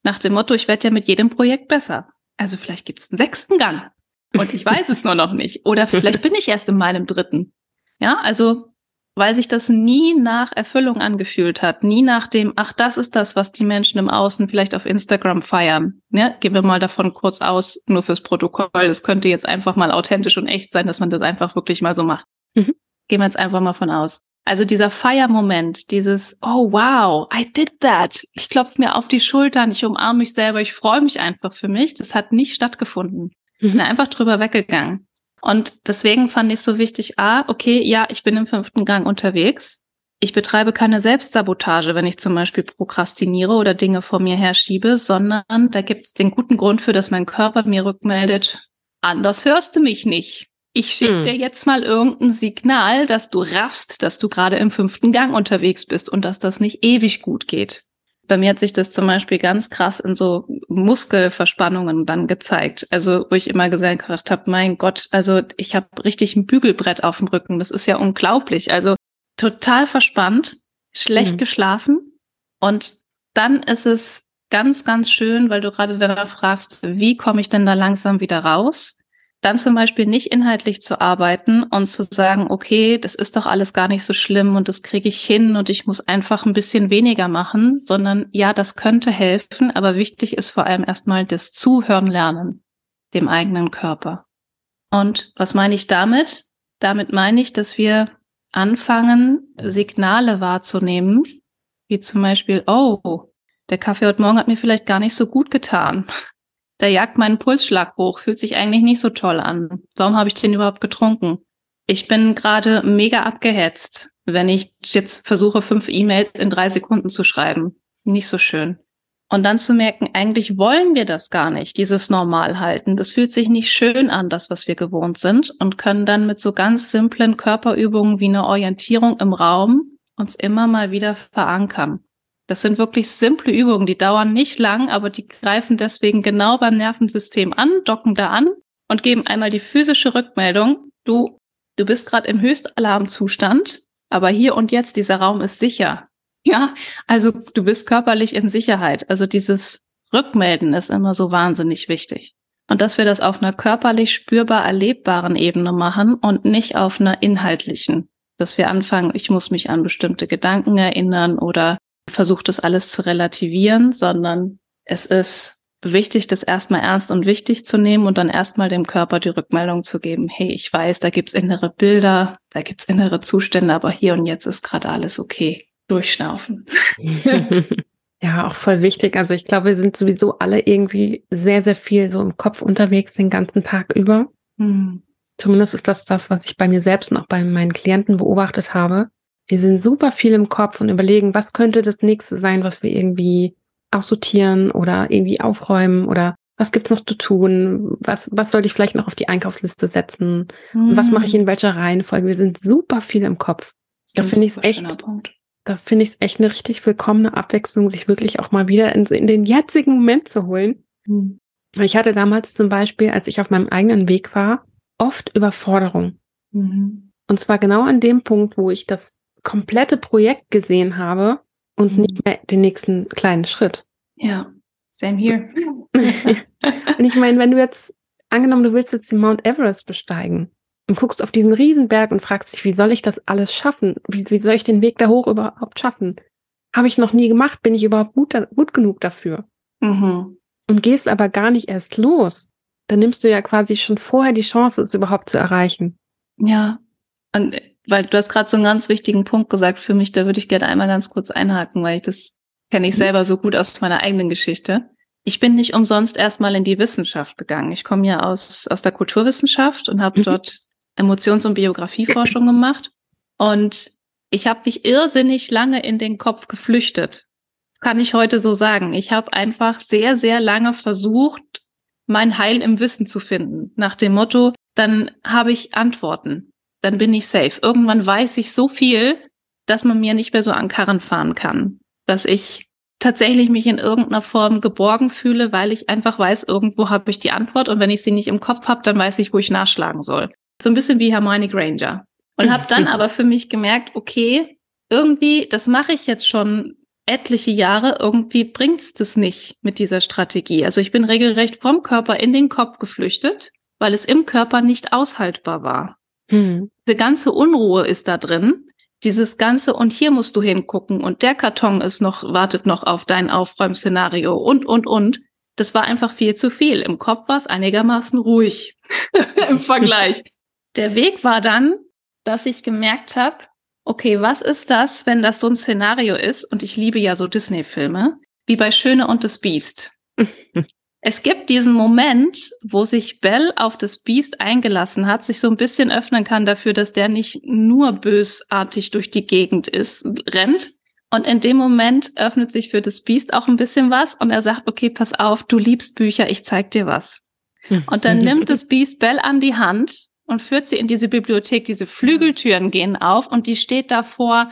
Nach dem Motto, ich werde ja mit jedem Projekt besser. Also vielleicht gibt es einen sechsten Gang. Und ich weiß es nur noch nicht. Oder vielleicht bin ich erst in meinem dritten. Ja, also weil sich das nie nach Erfüllung angefühlt hat, nie nach dem, ach, das ist das, was die Menschen im Außen vielleicht auf Instagram feiern. Ja, gehen wir mal davon kurz aus, nur fürs Protokoll. Das könnte jetzt einfach mal authentisch und echt sein, dass man das einfach wirklich mal so macht. Mhm. Gehen wir jetzt einfach mal von aus. Also dieser Feiermoment, dieses, oh wow, I did that. Ich klopfe mir auf die Schultern, ich umarme mich selber, ich freue mich einfach für mich. Das hat nicht stattgefunden. Mhm. Bin einfach drüber weggegangen. Und deswegen fand ich so wichtig, ah, okay, ja, ich bin im fünften Gang unterwegs. Ich betreibe keine Selbstsabotage, wenn ich zum Beispiel prokrastiniere oder Dinge vor mir herschiebe, sondern da gibt es den guten Grund für, dass mein Körper mir rückmeldet, anders hörst du mich nicht. Ich schicke hm. dir jetzt mal irgendein Signal, dass du raffst, dass du gerade im fünften Gang unterwegs bist und dass das nicht ewig gut geht. Bei mir hat sich das zum Beispiel ganz krass in so Muskelverspannungen dann gezeigt. Also wo ich immer gesagt habe, mein Gott, also ich habe richtig ein Bügelbrett auf dem Rücken. Das ist ja unglaublich. Also total verspannt, schlecht mhm. geschlafen. Und dann ist es ganz, ganz schön, weil du gerade danach fragst, wie komme ich denn da langsam wieder raus? Dann zum Beispiel nicht inhaltlich zu arbeiten und zu sagen, okay, das ist doch alles gar nicht so schlimm und das kriege ich hin und ich muss einfach ein bisschen weniger machen, sondern ja, das könnte helfen, aber wichtig ist vor allem erstmal das Zuhören lernen, dem eigenen Körper. Und was meine ich damit? Damit meine ich, dass wir anfangen, Signale wahrzunehmen, wie zum Beispiel, oh, der Kaffee heute Morgen hat mir vielleicht gar nicht so gut getan der jagt meinen Pulsschlag hoch, fühlt sich eigentlich nicht so toll an. Warum habe ich den überhaupt getrunken? Ich bin gerade mega abgehetzt, wenn ich jetzt versuche, fünf E-Mails in drei Sekunden zu schreiben. Nicht so schön. Und dann zu merken, eigentlich wollen wir das gar nicht, dieses Normalhalten. Das fühlt sich nicht schön an, das, was wir gewohnt sind, und können dann mit so ganz simplen Körperübungen wie eine Orientierung im Raum uns immer mal wieder verankern. Das sind wirklich simple Übungen, die dauern nicht lang, aber die greifen deswegen genau beim Nervensystem an, docken da an und geben einmal die physische Rückmeldung, du, du bist gerade im Höchstalarmzustand aber hier und jetzt, dieser Raum ist sicher. Ja, also du bist körperlich in Sicherheit. Also dieses Rückmelden ist immer so wahnsinnig wichtig. Und dass wir das auf einer körperlich spürbar erlebbaren Ebene machen und nicht auf einer inhaltlichen. Dass wir anfangen, ich muss mich an bestimmte Gedanken erinnern oder versuche das alles zu relativieren, sondern es ist wichtig, das erstmal ernst und wichtig zu nehmen und dann erstmal dem Körper die Rückmeldung zu geben, hey, ich weiß, da gibt's innere Bilder, da gibt's innere Zustände, aber hier und jetzt ist gerade alles okay. Durchschnaufen. ja, auch voll wichtig. Also ich glaube, wir sind sowieso alle irgendwie sehr, sehr viel so im Kopf unterwegs den ganzen Tag über. Hm. Zumindest ist das das, was ich bei mir selbst und auch bei meinen Klienten beobachtet habe. Wir sind super viel im Kopf und überlegen, was könnte das nächste sein, was wir irgendwie aussortieren oder irgendwie aufräumen oder was gibt's noch zu tun? Was, was sollte ich vielleicht noch auf die Einkaufsliste setzen? Mhm. Was mache ich in welcher Reihenfolge? Wir sind super viel im Kopf. Da finde ich es echt, da finde ich es echt eine richtig willkommene Abwechslung, sich wirklich auch mal wieder in, in den jetzigen Moment zu holen. Mhm. Ich hatte damals zum Beispiel, als ich auf meinem eigenen Weg war, oft Überforderung. Mhm. Und zwar genau an dem Punkt, wo ich das komplette Projekt gesehen habe und mhm. nicht mehr den nächsten kleinen Schritt. Ja, same here. und ich meine, wenn du jetzt, angenommen, du willst jetzt den Mount Everest besteigen und guckst auf diesen Riesenberg und fragst dich, wie soll ich das alles schaffen? Wie, wie soll ich den Weg da hoch überhaupt schaffen? Habe ich noch nie gemacht, bin ich überhaupt gut, gut genug dafür? Mhm. Und gehst aber gar nicht erst los. Dann nimmst du ja quasi schon vorher die Chance, es überhaupt zu erreichen. Ja. Und weil du hast gerade so einen ganz wichtigen Punkt gesagt für mich, da würde ich gerne einmal ganz kurz einhaken, weil ich das kenne ich mhm. selber so gut aus meiner eigenen Geschichte. Ich bin nicht umsonst erstmal in die Wissenschaft gegangen. Ich komme ja aus, aus der Kulturwissenschaft und habe mhm. dort Emotions- und Biografieforschung gemacht. Und ich habe mich irrsinnig lange in den Kopf geflüchtet. Das kann ich heute so sagen. Ich habe einfach sehr, sehr lange versucht, mein Heil im Wissen zu finden. Nach dem Motto, dann habe ich Antworten dann bin ich safe. Irgendwann weiß ich so viel, dass man mir nicht mehr so an Karren fahren kann. Dass ich tatsächlich mich in irgendeiner Form geborgen fühle, weil ich einfach weiß, irgendwo habe ich die Antwort und wenn ich sie nicht im Kopf habe, dann weiß ich, wo ich nachschlagen soll. So ein bisschen wie Hermione Granger. Und habe dann aber für mich gemerkt, okay, irgendwie, das mache ich jetzt schon etliche Jahre, irgendwie bringt's das nicht mit dieser Strategie. Also ich bin regelrecht vom Körper in den Kopf geflüchtet, weil es im Körper nicht aushaltbar war. Mhm. Diese ganze Unruhe ist da drin. Dieses ganze und hier musst du hingucken und der Karton ist noch, wartet noch auf dein Aufräumszenario und, und, und. Das war einfach viel zu viel. Im Kopf war es einigermaßen ruhig im Vergleich. Der Weg war dann, dass ich gemerkt habe, okay, was ist das, wenn das so ein Szenario ist? Und ich liebe ja so Disney-Filme, wie bei Schöne und das Biest. Es gibt diesen Moment, wo sich Bell auf das Biest eingelassen hat, sich so ein bisschen öffnen kann dafür, dass der nicht nur bösartig durch die Gegend ist, rennt. Und in dem Moment öffnet sich für das Biest auch ein bisschen was und er sagt, okay, pass auf, du liebst Bücher, ich zeig dir was. Und dann nimmt das Biest Bell an die Hand und führt sie in diese Bibliothek. Diese Flügeltüren gehen auf und die steht davor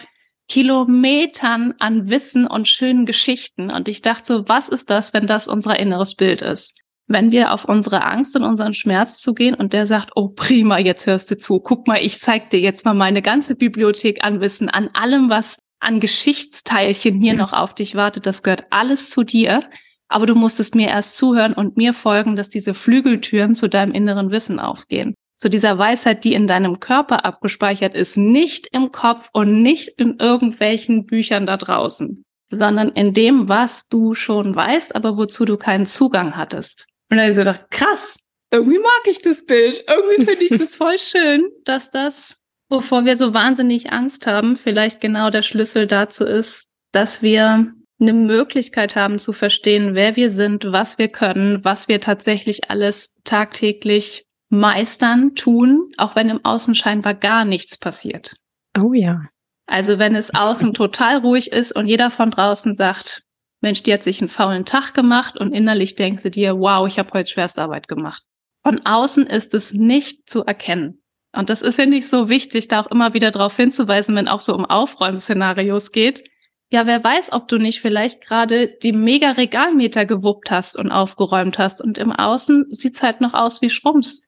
Kilometern an Wissen und schönen Geschichten. Und ich dachte so, was ist das, wenn das unser inneres Bild ist? Wenn wir auf unsere Angst und unseren Schmerz zugehen und der sagt, oh prima, jetzt hörst du zu. Guck mal, ich zeig dir jetzt mal meine ganze Bibliothek an Wissen, an allem, was an Geschichtsteilchen hier noch auf dich wartet. Das gehört alles zu dir. Aber du musstest mir erst zuhören und mir folgen, dass diese Flügeltüren zu deinem inneren Wissen aufgehen zu dieser Weisheit, die in deinem Körper abgespeichert ist, nicht im Kopf und nicht in irgendwelchen Büchern da draußen, sondern in dem, was du schon weißt, aber wozu du keinen Zugang hattest. Und dann habe ich so gedacht, krass, irgendwie mag ich das Bild, irgendwie finde ich das voll schön, dass das, wovor wir so wahnsinnig Angst haben, vielleicht genau der Schlüssel dazu ist, dass wir eine Möglichkeit haben zu verstehen, wer wir sind, was wir können, was wir tatsächlich alles tagtäglich meistern, tun, auch wenn im Außen scheinbar gar nichts passiert. Oh ja. Also wenn es außen total ruhig ist und jeder von draußen sagt, Mensch, die hat sich einen faulen Tag gemacht und innerlich denkst du dir, wow, ich habe heute Schwerstarbeit gemacht. Von außen ist es nicht zu erkennen. Und das ist, finde ich, so wichtig, da auch immer wieder darauf hinzuweisen, wenn auch so um Aufräumszenarios geht, ja, wer weiß, ob du nicht vielleicht gerade die mega Regalmeter gewuppt hast und aufgeräumt hast und im Außen sieht's halt noch aus wie Schrums.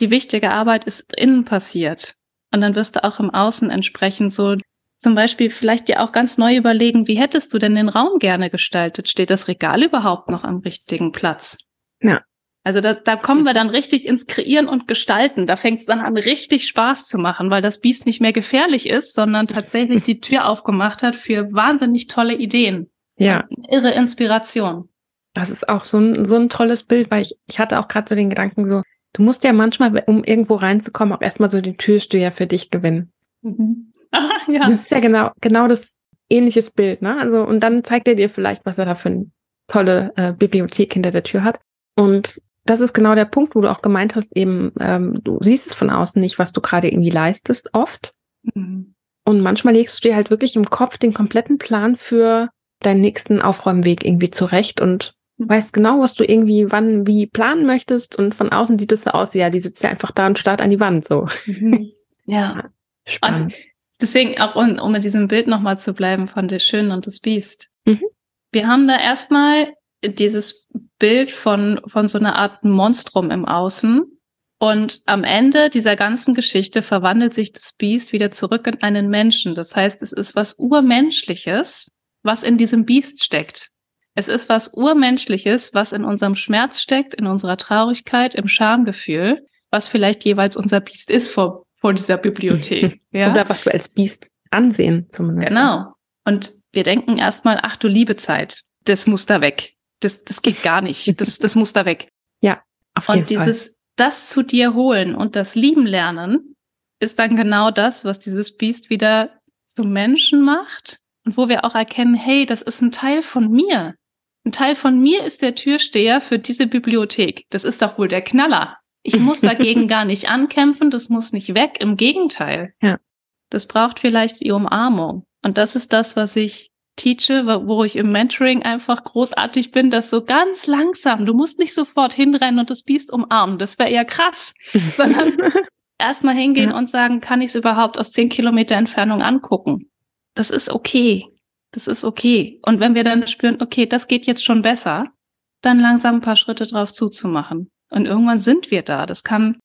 Die wichtige Arbeit ist innen passiert. Und dann wirst du auch im Außen entsprechend so zum Beispiel vielleicht dir auch ganz neu überlegen, wie hättest du denn den Raum gerne gestaltet? Steht das Regal überhaupt noch am richtigen Platz? Ja. Also da, da kommen wir dann richtig ins Kreieren und Gestalten. Da fängt es dann an, richtig Spaß zu machen, weil das Biest nicht mehr gefährlich ist, sondern tatsächlich die Tür aufgemacht hat für wahnsinnig tolle Ideen. Ja. Irre Inspiration. Das ist auch so ein, so ein tolles Bild, weil ich, ich hatte auch gerade so den Gedanken so, du musst ja manchmal, um irgendwo reinzukommen, auch erstmal so den Türsteher für dich gewinnen. Mhm. Ah, ja. Das ist ja genau, genau das ähnliches Bild, ne? Also, und dann zeigt er dir vielleicht, was er da für eine tolle äh, Bibliothek hinter der Tür hat. Und das ist genau der Punkt, wo du auch gemeint hast, eben, ähm, du siehst es von außen nicht, was du gerade irgendwie leistest, oft. Mhm. Und manchmal legst du dir halt wirklich im Kopf den kompletten Plan für deinen nächsten Aufräumweg irgendwie zurecht und Mhm. weißt genau, was du irgendwie wann wie planen möchtest. Und von außen sieht es so aus, ja, die sitzt ja einfach da und starrt an die Wand so. Mhm. Ja. Spannend. Deswegen auch, um, um mit diesem Bild nochmal zu bleiben von der Schönen und das Biest. Mhm. Wir haben da erstmal dieses Bild von, von so einer Art Monstrum im Außen. Und am Ende dieser ganzen Geschichte verwandelt sich das Biest wieder zurück in einen Menschen. Das heißt, es ist was Urmenschliches, was in diesem Biest steckt. Es ist was Urmenschliches, was in unserem Schmerz steckt, in unserer Traurigkeit, im Schamgefühl, was vielleicht jeweils unser Biest ist vor, vor dieser Bibliothek. Ja? Oder was wir als Biest ansehen, zumindest. Genau. Und wir denken erstmal, ach du liebe Zeit, das muss da weg. Das, das geht gar nicht. Das, das muss da weg. Auf jeden Und dieses, das zu dir holen und das Lieben lernen, ist dann genau das, was dieses Biest wieder zum Menschen macht und wo wir auch erkennen, hey, das ist ein Teil von mir. Ein Teil von mir ist der Türsteher für diese Bibliothek. Das ist doch wohl der Knaller. Ich muss dagegen gar nicht ankämpfen, das muss nicht weg, im Gegenteil. Ja. Das braucht vielleicht die Umarmung. Und das ist das, was ich teache, wo ich im Mentoring einfach großartig bin, das so ganz langsam, du musst nicht sofort hinrennen und das Biest umarmen, das wäre eher krass, sondern erstmal hingehen Ja. und sagen, kann ich es überhaupt aus zehn Kilometer Entfernung angucken? Das ist okay. Das ist okay. Und wenn wir dann spüren, okay, das geht jetzt schon besser, dann langsam ein paar Schritte drauf zuzumachen. Und irgendwann sind wir da. Das kann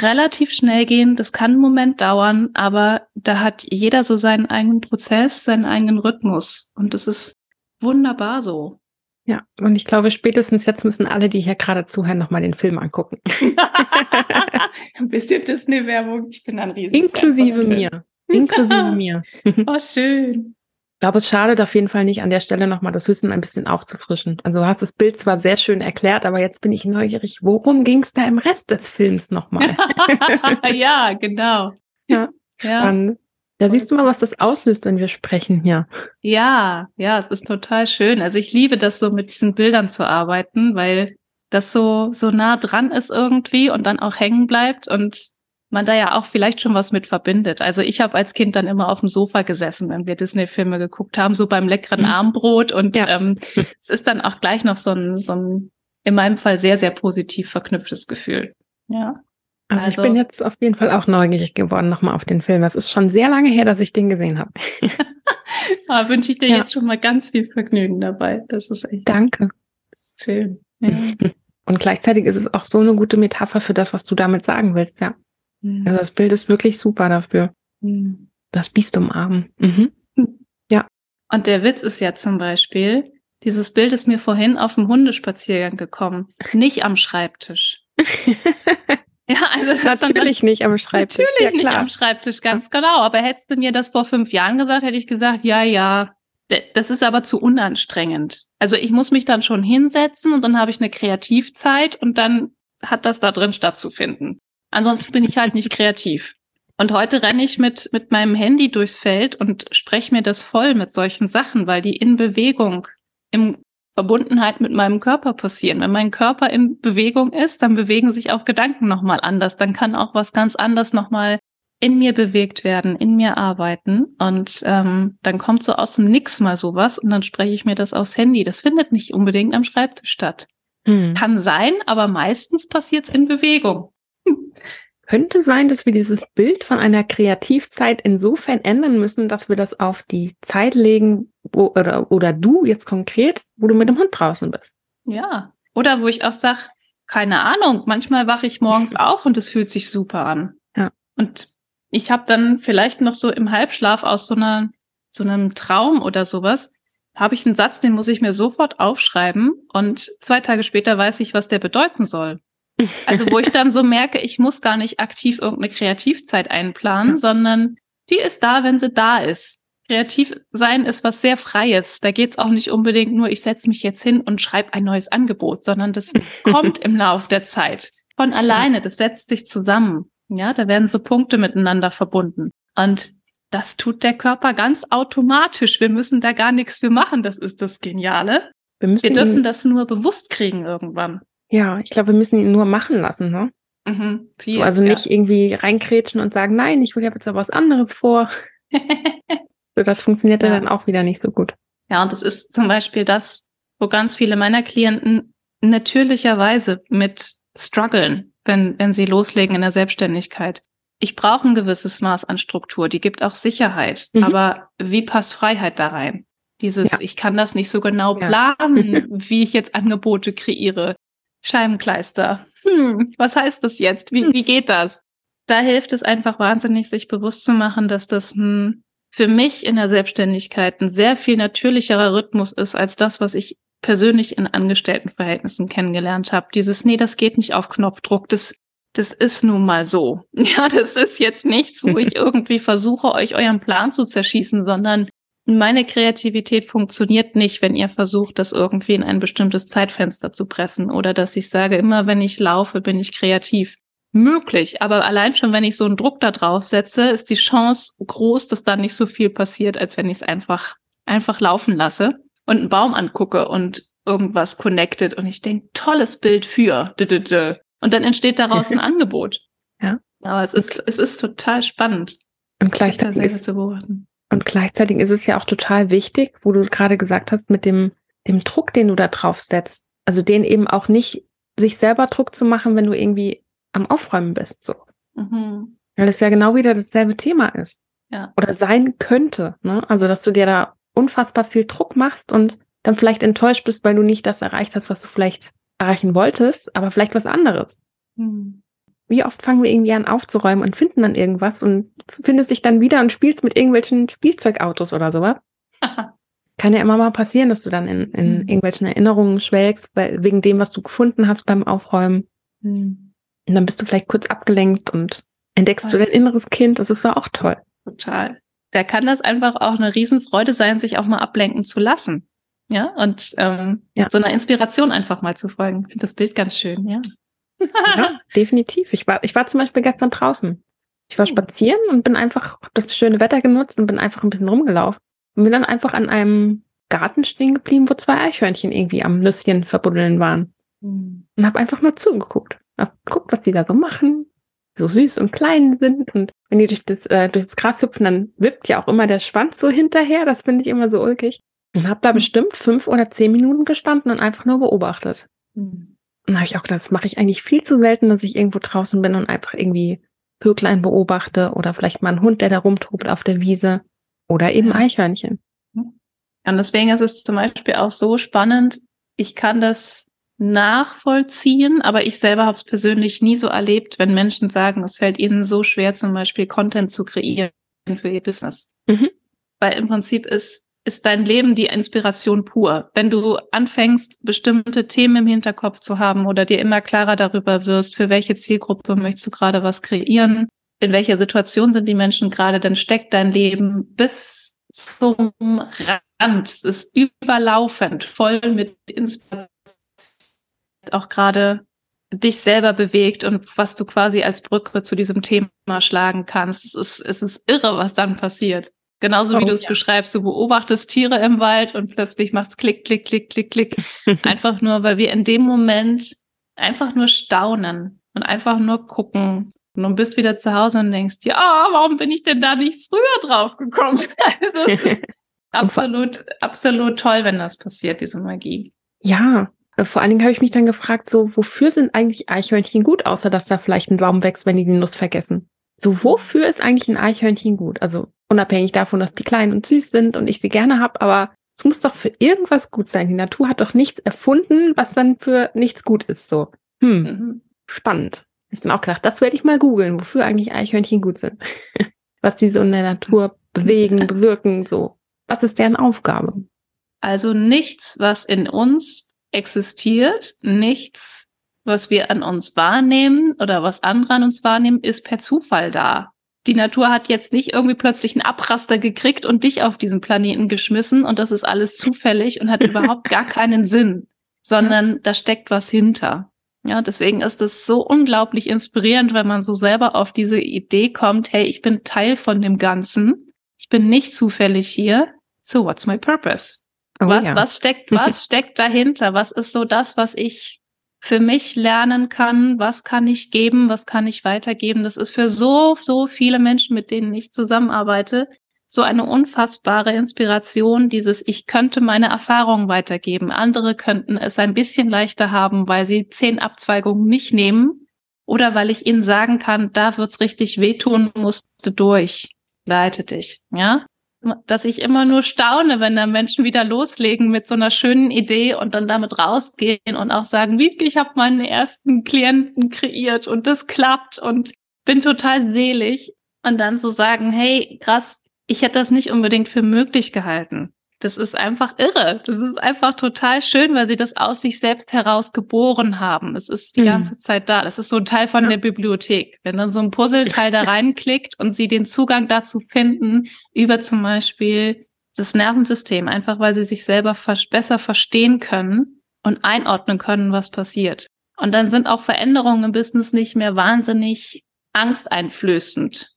relativ schnell gehen, das kann einen Moment dauern, aber da hat jeder so seinen eigenen Prozess, seinen eigenen Rhythmus. Und das ist wunderbar so. Ja, und ich glaube, spätestens jetzt müssen alle, die hier gerade zuhören, nochmal den Film angucken. ein bisschen Disney-Werbung. Ich bin ein riesen Inklusive mir. Inklusive mir. Oh, schön. Glaube, es schadet auf jeden Fall nicht, an der Stelle nochmal das Wissen ein bisschen aufzufrischen. Also du hast das Bild zwar sehr schön erklärt, aber jetzt bin ich neugierig, worum ging es da im Rest des Films nochmal? ja, genau. Ja, Ja. Spannend. Da siehst du mal, was das auslöst, wenn wir sprechen hier. Ja, ja, es ist total schön. Also ich liebe das so mit diesen Bildern zu arbeiten, weil das so, so nah dran ist irgendwie und dann auch hängen bleibt und man da ja auch vielleicht schon was mit verbindet. Also ich habe als Kind dann immer auf dem Sofa gesessen, wenn wir Disney-Filme geguckt haben, so beim leckeren Mhm. Armbrot und Ja. ähm, es ist dann auch gleich noch so ein, so ein, in meinem Fall sehr, sehr positiv verknüpftes Gefühl. Ja. Also, Also- ich bin jetzt auf jeden Fall auch neugierig geworden nochmal auf den Film. Das ist schon sehr lange her, dass ich den gesehen habe. Aber wünsche ich dir Ja. jetzt schon mal ganz viel Vergnügen dabei. Das ist echt Danke. das ist schön. Ja. Und gleichzeitig ist es auch so eine gute Metapher für das, was du damit sagen willst, ja. Also das Bild ist wirklich super dafür. Mhm. Das Biest umarmen. Mhm. Und der Witz ist ja zum Beispiel, dieses Bild ist mir vorhin auf dem Hundespaziergang gekommen, nicht am Schreibtisch. Ja, also das ist dann- Natürlich nicht am Schreibtisch. Natürlich ja, nicht am Schreibtisch, ganz genau. Aber hättest du mir das vor fünf Jahren gesagt, hätte ich gesagt, ja, ja, das ist aber zu unanstrengend. Also ich muss mich dann schon hinsetzen und dann habe ich eine Kreativzeit und dann hat das da drin stattzufinden. Ansonsten bin ich halt nicht kreativ. Und heute renne ich mit, mit meinem Handy durchs Feld und spreche mir das voll mit solchen Sachen, weil die in Bewegung, in Verbundenheit mit meinem Körper passieren. Wenn mein Körper in Bewegung ist, dann bewegen sich auch Gedanken nochmal anders. Dann kann auch was ganz anders nochmal in mir bewegt werden, in mir arbeiten. Und ähm, dann kommt so aus dem Nix mal sowas und dann spreche ich mir das aufs Handy. Das findet nicht unbedingt am Schreibtisch statt. Hm. Kann sein, aber meistens passiert es in Bewegung. Könnte sein, dass wir dieses Bild von einer Kreativzeit insofern ändern müssen, dass wir das auf die Zeit legen, wo, oder, oder du jetzt konkret, wo du mit dem Hund draußen bist. Ja. Oder wo ich auch sag, keine Ahnung, manchmal wache ich morgens auf und es fühlt sich super an. Ja. Und ich habe dann vielleicht noch so im Halbschlaf aus so einer so einem Traum oder sowas, habe ich einen Satz, den muss ich mir sofort aufschreiben und zwei Tage später weiß ich, was der bedeuten soll. Also wo ich dann so merke, ich muss gar nicht aktiv irgendeine Kreativzeit einplanen, sondern die ist da, wenn sie da ist. Kreativ sein ist was sehr Freies. Da geht es auch nicht unbedingt nur, ich setze mich jetzt hin und schreibe ein neues Angebot, sondern das kommt im Lauf der Zeit. Von alleine, das setzt sich zusammen. Ja, da werden so Punkte miteinander verbunden. Und das tut der Körper ganz automatisch. Wir müssen da gar nichts für machen. Das ist das Geniale. Wir, wir dürfen das nur bewusst kriegen irgendwann. Ja, ich glaube, wir müssen ihn nur machen lassen, ne? Mhm, viel, so, also nicht ja. irgendwie reinkrätschen und sagen, nein, ich will jetzt aber was anderes vor. so, das funktioniert ja. dann auch wieder nicht so gut. Ja, und das ist zum Beispiel das, wo ganz viele meiner Klienten natürlicherweise mit strugglen, wenn, wenn sie loslegen in der Selbstständigkeit. Ich brauche ein gewisses Maß an Struktur, die gibt auch Sicherheit. Mhm. Aber wie passt Freiheit da rein? Dieses, ja. ich kann das nicht so genau planen, wie ich jetzt Angebote kreiere. Scheibenkleister. Hm, was heißt das jetzt? Wie, wie geht das? Da hilft es einfach wahnsinnig, sich bewusst zu machen, dass das ein, für mich in der Selbstständigkeit ein sehr viel natürlicherer Rhythmus ist als das, was ich persönlich in Angestelltenverhältnissen kennengelernt habe. Dieses, nee, das geht nicht auf Knopfdruck, das, das ist nun mal so. Ja, das ist jetzt nichts, wo ich irgendwie versuche, euch euren Plan zu zerschießen, sondern meine Kreativität funktioniert nicht, wenn ihr versucht, das irgendwie in ein bestimmtes Zeitfenster zu pressen oder dass ich sage, immer wenn ich laufe, bin ich kreativ. Möglich, aber allein schon, wenn ich so einen Druck da drauf setze, ist die Chance groß, dass da nicht so viel passiert, als wenn ich es einfach, einfach laufen lasse und einen Baum angucke und irgendwas connected und ich denke, tolles Bild für. Und dann entsteht daraus ein Angebot. Ja. Aber es ist, es ist total spannend. Und gleichzeitig ist, zu beobachten. Und gleichzeitig ist es ja auch total wichtig, wo du gerade gesagt hast, mit dem, dem Druck, den du da drauf setzt. Also den eben auch nicht sich selber Druck zu machen, wenn du irgendwie am Aufräumen bist, so. Mhm. Weil es ja genau wieder dasselbe Thema ist. Ja. Oder sein könnte, ne? Also, dass du dir da unfassbar viel Druck machst und dann vielleicht enttäuscht bist, weil du nicht das erreicht hast, was du vielleicht erreichen wolltest, aber vielleicht was anderes. Mhm. Wie oft fangen wir irgendwie an aufzuräumen und finden dann irgendwas und findest dich dann wieder und spielst mit irgendwelchen Spielzeugautos oder sowas? Kann ja immer mal passieren, dass du dann in, in mhm. irgendwelchen Erinnerungen schwelgst, weil, wegen dem, was du gefunden hast beim Aufräumen. Mhm. Und dann bist du vielleicht kurz abgelenkt und entdeckst toll. du dein inneres Kind. Das ist ja auch toll. Total. Da kann das einfach auch eine Riesenfreude sein, sich auch mal ablenken zu lassen. Ja, und ähm, ja. so einer Inspiration einfach mal zu folgen. Ich finde das Bild ganz schön, ja ja, definitiv. Ich war, ich war zum Beispiel gestern draußen. Ich war hm. spazieren und bin einfach, hab das schöne Wetter genutzt und bin einfach ein bisschen rumgelaufen. Und bin dann einfach an einem Garten stehen geblieben, wo zwei Eichhörnchen irgendwie am Nüsschen verbuddeln waren. Mhm. Und habe einfach nur zugeguckt. Hab geguckt, was die da so machen, so süß und klein sind. Und wenn die durch das, äh, durch das Gras hüpfen, dann wippt ja auch immer der Schwanz so hinterher. Das finde ich immer so ulkig. Und habe da hm. bestimmt fünf oder zehn Minuten gestanden und einfach nur beobachtet. Mhm. Und habe ich auch gedacht, das mache ich eigentlich viel zu selten, dass ich irgendwo draußen bin und einfach irgendwie Pöklein beobachte oder vielleicht mal einen Hund, der da rumtobt auf der Wiese oder eben ja. Eichhörnchen. Und deswegen ist es zum Beispiel auch so spannend. Ich kann das nachvollziehen, aber ich selber habe es persönlich nie so erlebt, wenn Menschen sagen, es fällt ihnen so schwer, zum Beispiel Content zu kreieren für ihr Business. Mhm. Weil im Prinzip ist ist dein Leben die Inspiration pur. Wenn du anfängst, bestimmte Themen im Hinterkopf zu haben oder dir immer klarer darüber wirst, für welche Zielgruppe möchtest du gerade was kreieren, in welcher Situation sind die Menschen gerade, dann steckt dein Leben bis zum Rand. Es ist überlaufend, voll mit Inspiration, auch gerade dich selber bewegt und was du quasi als Brücke zu diesem Thema schlagen kannst. Es ist, es ist irre, was dann passiert. Genauso wie oh, du es ja. beschreibst, du beobachtest Tiere im Wald und plötzlich machst klick, klick, klick, klick, klick. einfach nur, weil wir in dem Moment einfach nur staunen und einfach nur gucken. Und du bist wieder zu Hause und denkst, ja, warum bin ich denn da nicht früher drauf gekommen? also, absolut, absolut toll, wenn das passiert, diese Magie. Ja, vor allen Dingen habe ich mich dann gefragt, so, wofür sind eigentlich Eichhörnchen gut, außer dass da vielleicht ein Baum wächst, wenn die die Nuss vergessen? So, wofür ist eigentlich ein Eichhörnchen gut? Also unabhängig davon, dass die klein und süß sind und ich sie gerne habe, aber es muss doch für irgendwas gut sein. Die Natur hat doch nichts erfunden, was dann für nichts gut ist. So, hm, mhm. spannend. Ich dann auch gedacht, das werde ich mal googeln, wofür eigentlich Eichhörnchen gut sind. Was die so in der Natur bewegen, bewirken, so. Was ist deren Aufgabe? Also nichts, was in uns existiert, nichts, was wir an uns wahrnehmen oder was andere an uns wahrnehmen, ist per Zufall da. Die Natur hat jetzt nicht irgendwie plötzlich einen Abraster gekriegt und dich auf diesen Planeten geschmissen und das ist alles zufällig und hat überhaupt gar keinen Sinn, sondern da steckt was hinter. Ja, deswegen ist es so unglaublich inspirierend, wenn man so selber auf diese Idee kommt, hey, ich bin Teil von dem Ganzen. Ich bin nicht zufällig hier. So, what's my purpose? Oh, was, ja. was steckt, was steckt dahinter? Was ist so das, was ich für mich lernen kann? Was kann ich geben? Was kann ich weitergeben? Das ist für so, so viele Menschen, mit denen ich zusammenarbeite, so eine unfassbare Inspiration, dieses ich könnte meine Erfahrungen weitergeben. Andere könnten es ein bisschen leichter haben, weil sie zehn Abzweigungen nicht nehmen oder weil ich ihnen sagen kann, da wird's richtig wehtun, musste durch. Leite dich, ja? Dass ich immer nur staune, wenn da Menschen wieder loslegen mit so einer schönen Idee und dann damit rausgehen und auch sagen, wie ich habe meinen ersten Klienten kreiert und das klappt und bin total selig. Und dann so sagen, hey, krass, ich hätte das nicht unbedingt für möglich gehalten das ist einfach irre. Das ist einfach total schön, weil sie das aus sich selbst heraus geboren haben. Es ist die mhm. ganze Zeit da. Das ist so ein Teil von ja. der Bibliothek. Wenn dann so ein Puzzleteil da reinklickt und sie den Zugang dazu finden, über zum Beispiel das Nervensystem, einfach weil sie sich selber besser verstehen können und einordnen können, was passiert. Und dann sind auch Veränderungen im Business nicht mehr wahnsinnig angsteinflößend.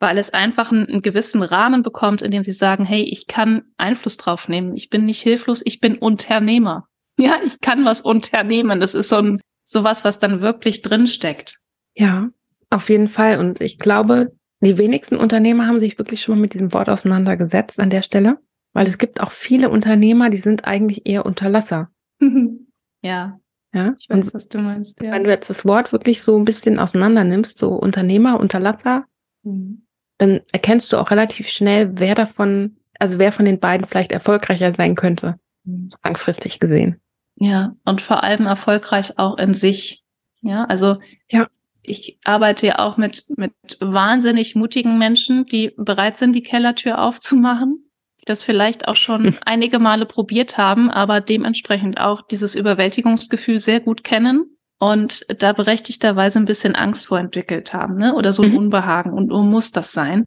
Weil es einfach einen, einen, gewissen Rahmen bekommt, in dem sie sagen, hey, ich kann Einfluss drauf nehmen. Ich bin nicht hilflos, ich bin Unternehmer. Ja, ich kann was unternehmen. Das ist so ein, sowas, was dann wirklich drinsteckt. Ja, auf jeden Fall. Und ich glaube, die wenigsten Unternehmer haben sich wirklich schon mal mit diesem Wort auseinandergesetzt an der Stelle, weil es gibt auch viele Unternehmer, die sind eigentlich eher Unterlasser. ja. Ja, ich weiß, und was du meinst. Ja. Wenn du jetzt das Wort wirklich so ein bisschen auseinander nimmst, so Unternehmer, Unterlasser, mhm dann erkennst du auch relativ schnell, wer davon, also wer von den beiden vielleicht erfolgreicher sein könnte, so langfristig gesehen. Ja, und vor allem erfolgreich auch in sich. Ja, also ja. ich arbeite ja auch mit, mit wahnsinnig mutigen Menschen, die bereit sind, die Kellertür aufzumachen, die das vielleicht auch schon einige Male probiert haben, aber dementsprechend auch dieses Überwältigungsgefühl sehr gut kennen und da berechtigterweise ein bisschen Angst vorentwickelt haben, ne? Oder so ein mhm. Unbehagen und oh, muss das sein?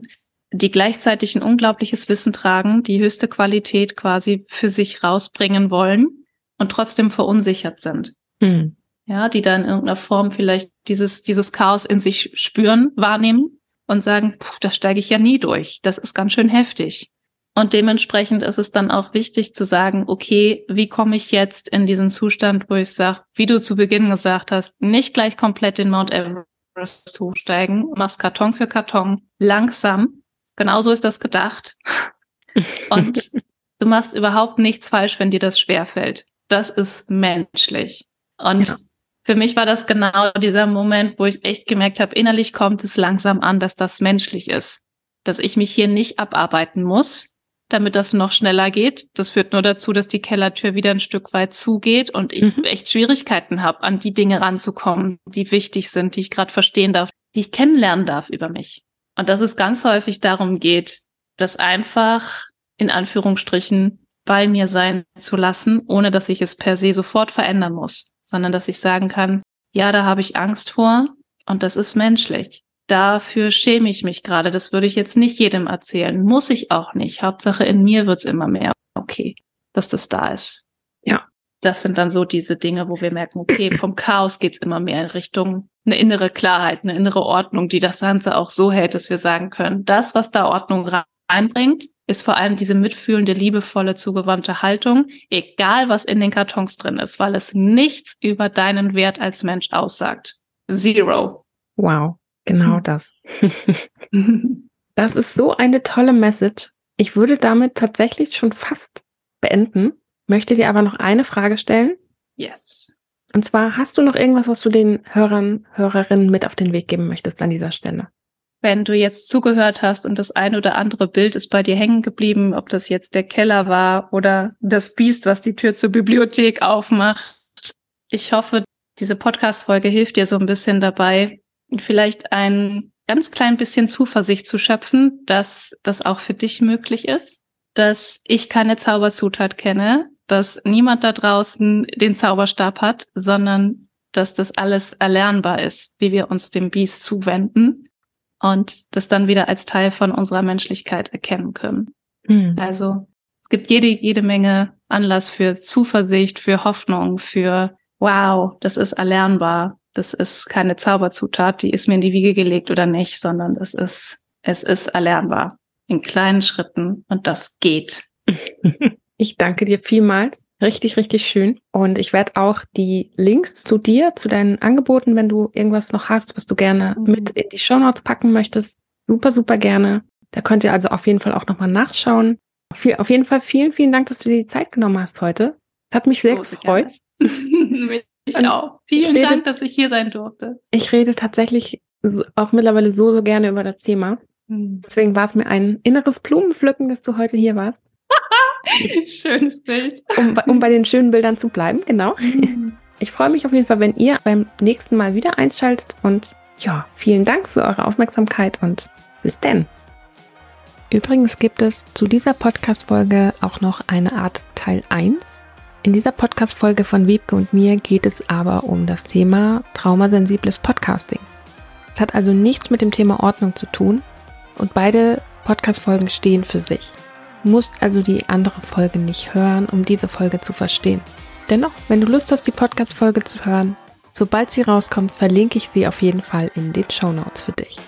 Die gleichzeitig ein unglaubliches Wissen tragen, die höchste Qualität quasi für sich rausbringen wollen und trotzdem verunsichert sind. Mhm. Ja, die da in irgendeiner Form vielleicht dieses, dieses Chaos in sich spüren, wahrnehmen und sagen, puh, da steige ich ja nie durch. Das ist ganz schön heftig. Und dementsprechend ist es dann auch wichtig zu sagen, okay, wie komme ich jetzt in diesen Zustand, wo ich sage, wie du zu Beginn gesagt hast, nicht gleich komplett den Mount Everest hochsteigen, machst Karton für Karton, langsam. Genauso ist das gedacht. Und du machst überhaupt nichts falsch, wenn dir das schwerfällt. Das ist menschlich. Und ja. für mich war das genau dieser Moment, wo ich echt gemerkt habe, innerlich kommt es langsam an, dass das menschlich ist. Dass ich mich hier nicht abarbeiten muss, damit das noch schneller geht. Das führt nur dazu, dass die Kellertür wieder ein Stück weit zugeht und ich mhm. echt Schwierigkeiten habe, an die Dinge ranzukommen, die wichtig sind, die ich gerade verstehen darf, die ich kennenlernen darf über mich. Und dass es ganz häufig darum geht, das einfach in Anführungsstrichen bei mir sein zu lassen, ohne dass ich es per se sofort verändern muss, sondern dass ich sagen kann, ja, da habe ich Angst vor und das ist menschlich dafür schäme ich mich gerade. Das würde ich jetzt nicht jedem erzählen. Muss ich auch nicht. Hauptsache in mir wird's immer mehr okay, dass das da ist. Ja. Das sind dann so diese Dinge, wo wir merken, okay, vom Chaos geht's immer mehr in Richtung eine innere Klarheit, eine innere Ordnung, die das Ganze auch so hält, dass wir sagen können, das, was da Ordnung reinbringt, ist vor allem diese mitfühlende, liebevolle, zugewandte Haltung, egal was in den Kartons drin ist, weil es nichts über deinen Wert als Mensch aussagt. Zero. Wow. Genau hm. das. das ist so eine tolle Message. Ich würde damit tatsächlich schon fast beenden, möchte dir aber noch eine Frage stellen. Yes. Und zwar, hast du noch irgendwas, was du den Hörern, Hörerinnen mit auf den Weg geben möchtest an dieser Stelle? Wenn du jetzt zugehört hast und das ein oder andere Bild ist bei dir hängen geblieben, ob das jetzt der Keller war oder das Biest, was die Tür zur Bibliothek aufmacht. Ich hoffe, diese Podcast-Folge hilft dir so ein bisschen dabei, vielleicht ein ganz klein bisschen Zuversicht zu schöpfen, dass das auch für dich möglich ist, dass ich keine Zauberzutat kenne, dass niemand da draußen den Zauberstab hat, sondern dass das alles erlernbar ist, wie wir uns dem Biest zuwenden und das dann wieder als Teil von unserer Menschlichkeit erkennen können. Mhm. Also es gibt jede, jede Menge Anlass für Zuversicht, für Hoffnung, für wow, das ist erlernbar. Das ist keine Zauberzutat, die ist mir in die Wiege gelegt oder nicht, sondern es ist, es ist erlernbar in kleinen Schritten und das geht. Ich danke dir vielmals. Richtig, richtig schön. Und ich werde auch die Links zu dir, zu deinen Angeboten, wenn du irgendwas noch hast, was du gerne mhm. mit in die Show Notes packen möchtest, super, super gerne. Da könnt ihr also auf jeden Fall auch nochmal nachschauen. Auf jeden Fall vielen, vielen Dank, dass du dir die Zeit genommen hast heute. Es hat mich sehr oh, gefreut. ich Und auch. Vielen rede, Dank, dass ich hier sein durfte. Ich rede tatsächlich auch mittlerweile so, so gerne über das Thema. Mhm. Deswegen war es mir ein inneres Blumenpflücken, dass du heute hier warst. Schönes Bild. Um, um, bei den schönen Bildern zu bleiben, genau. Mhm. Ich freue mich auf jeden Fall, wenn ihr beim nächsten Mal wieder einschaltet und ja, vielen Dank für eure Aufmerksamkeit und bis denn. Übrigens gibt es zu dieser Podcast-Folge auch noch eine Art Teil 1. In dieser Podcast-Folge von Wiebke und mir geht es aber um das Thema traumasensibles Podcasting. Es hat also nichts mit dem Thema Ordnung zu tun und beide Podcast-Folgen stehen für sich. Du musst also die andere Folge nicht hören, um diese Folge zu verstehen. Dennoch, wenn du Lust hast, die Podcast-Folge zu hören, sobald sie rauskommt, verlinke ich sie auf jeden Fall in den Show Notes für dich.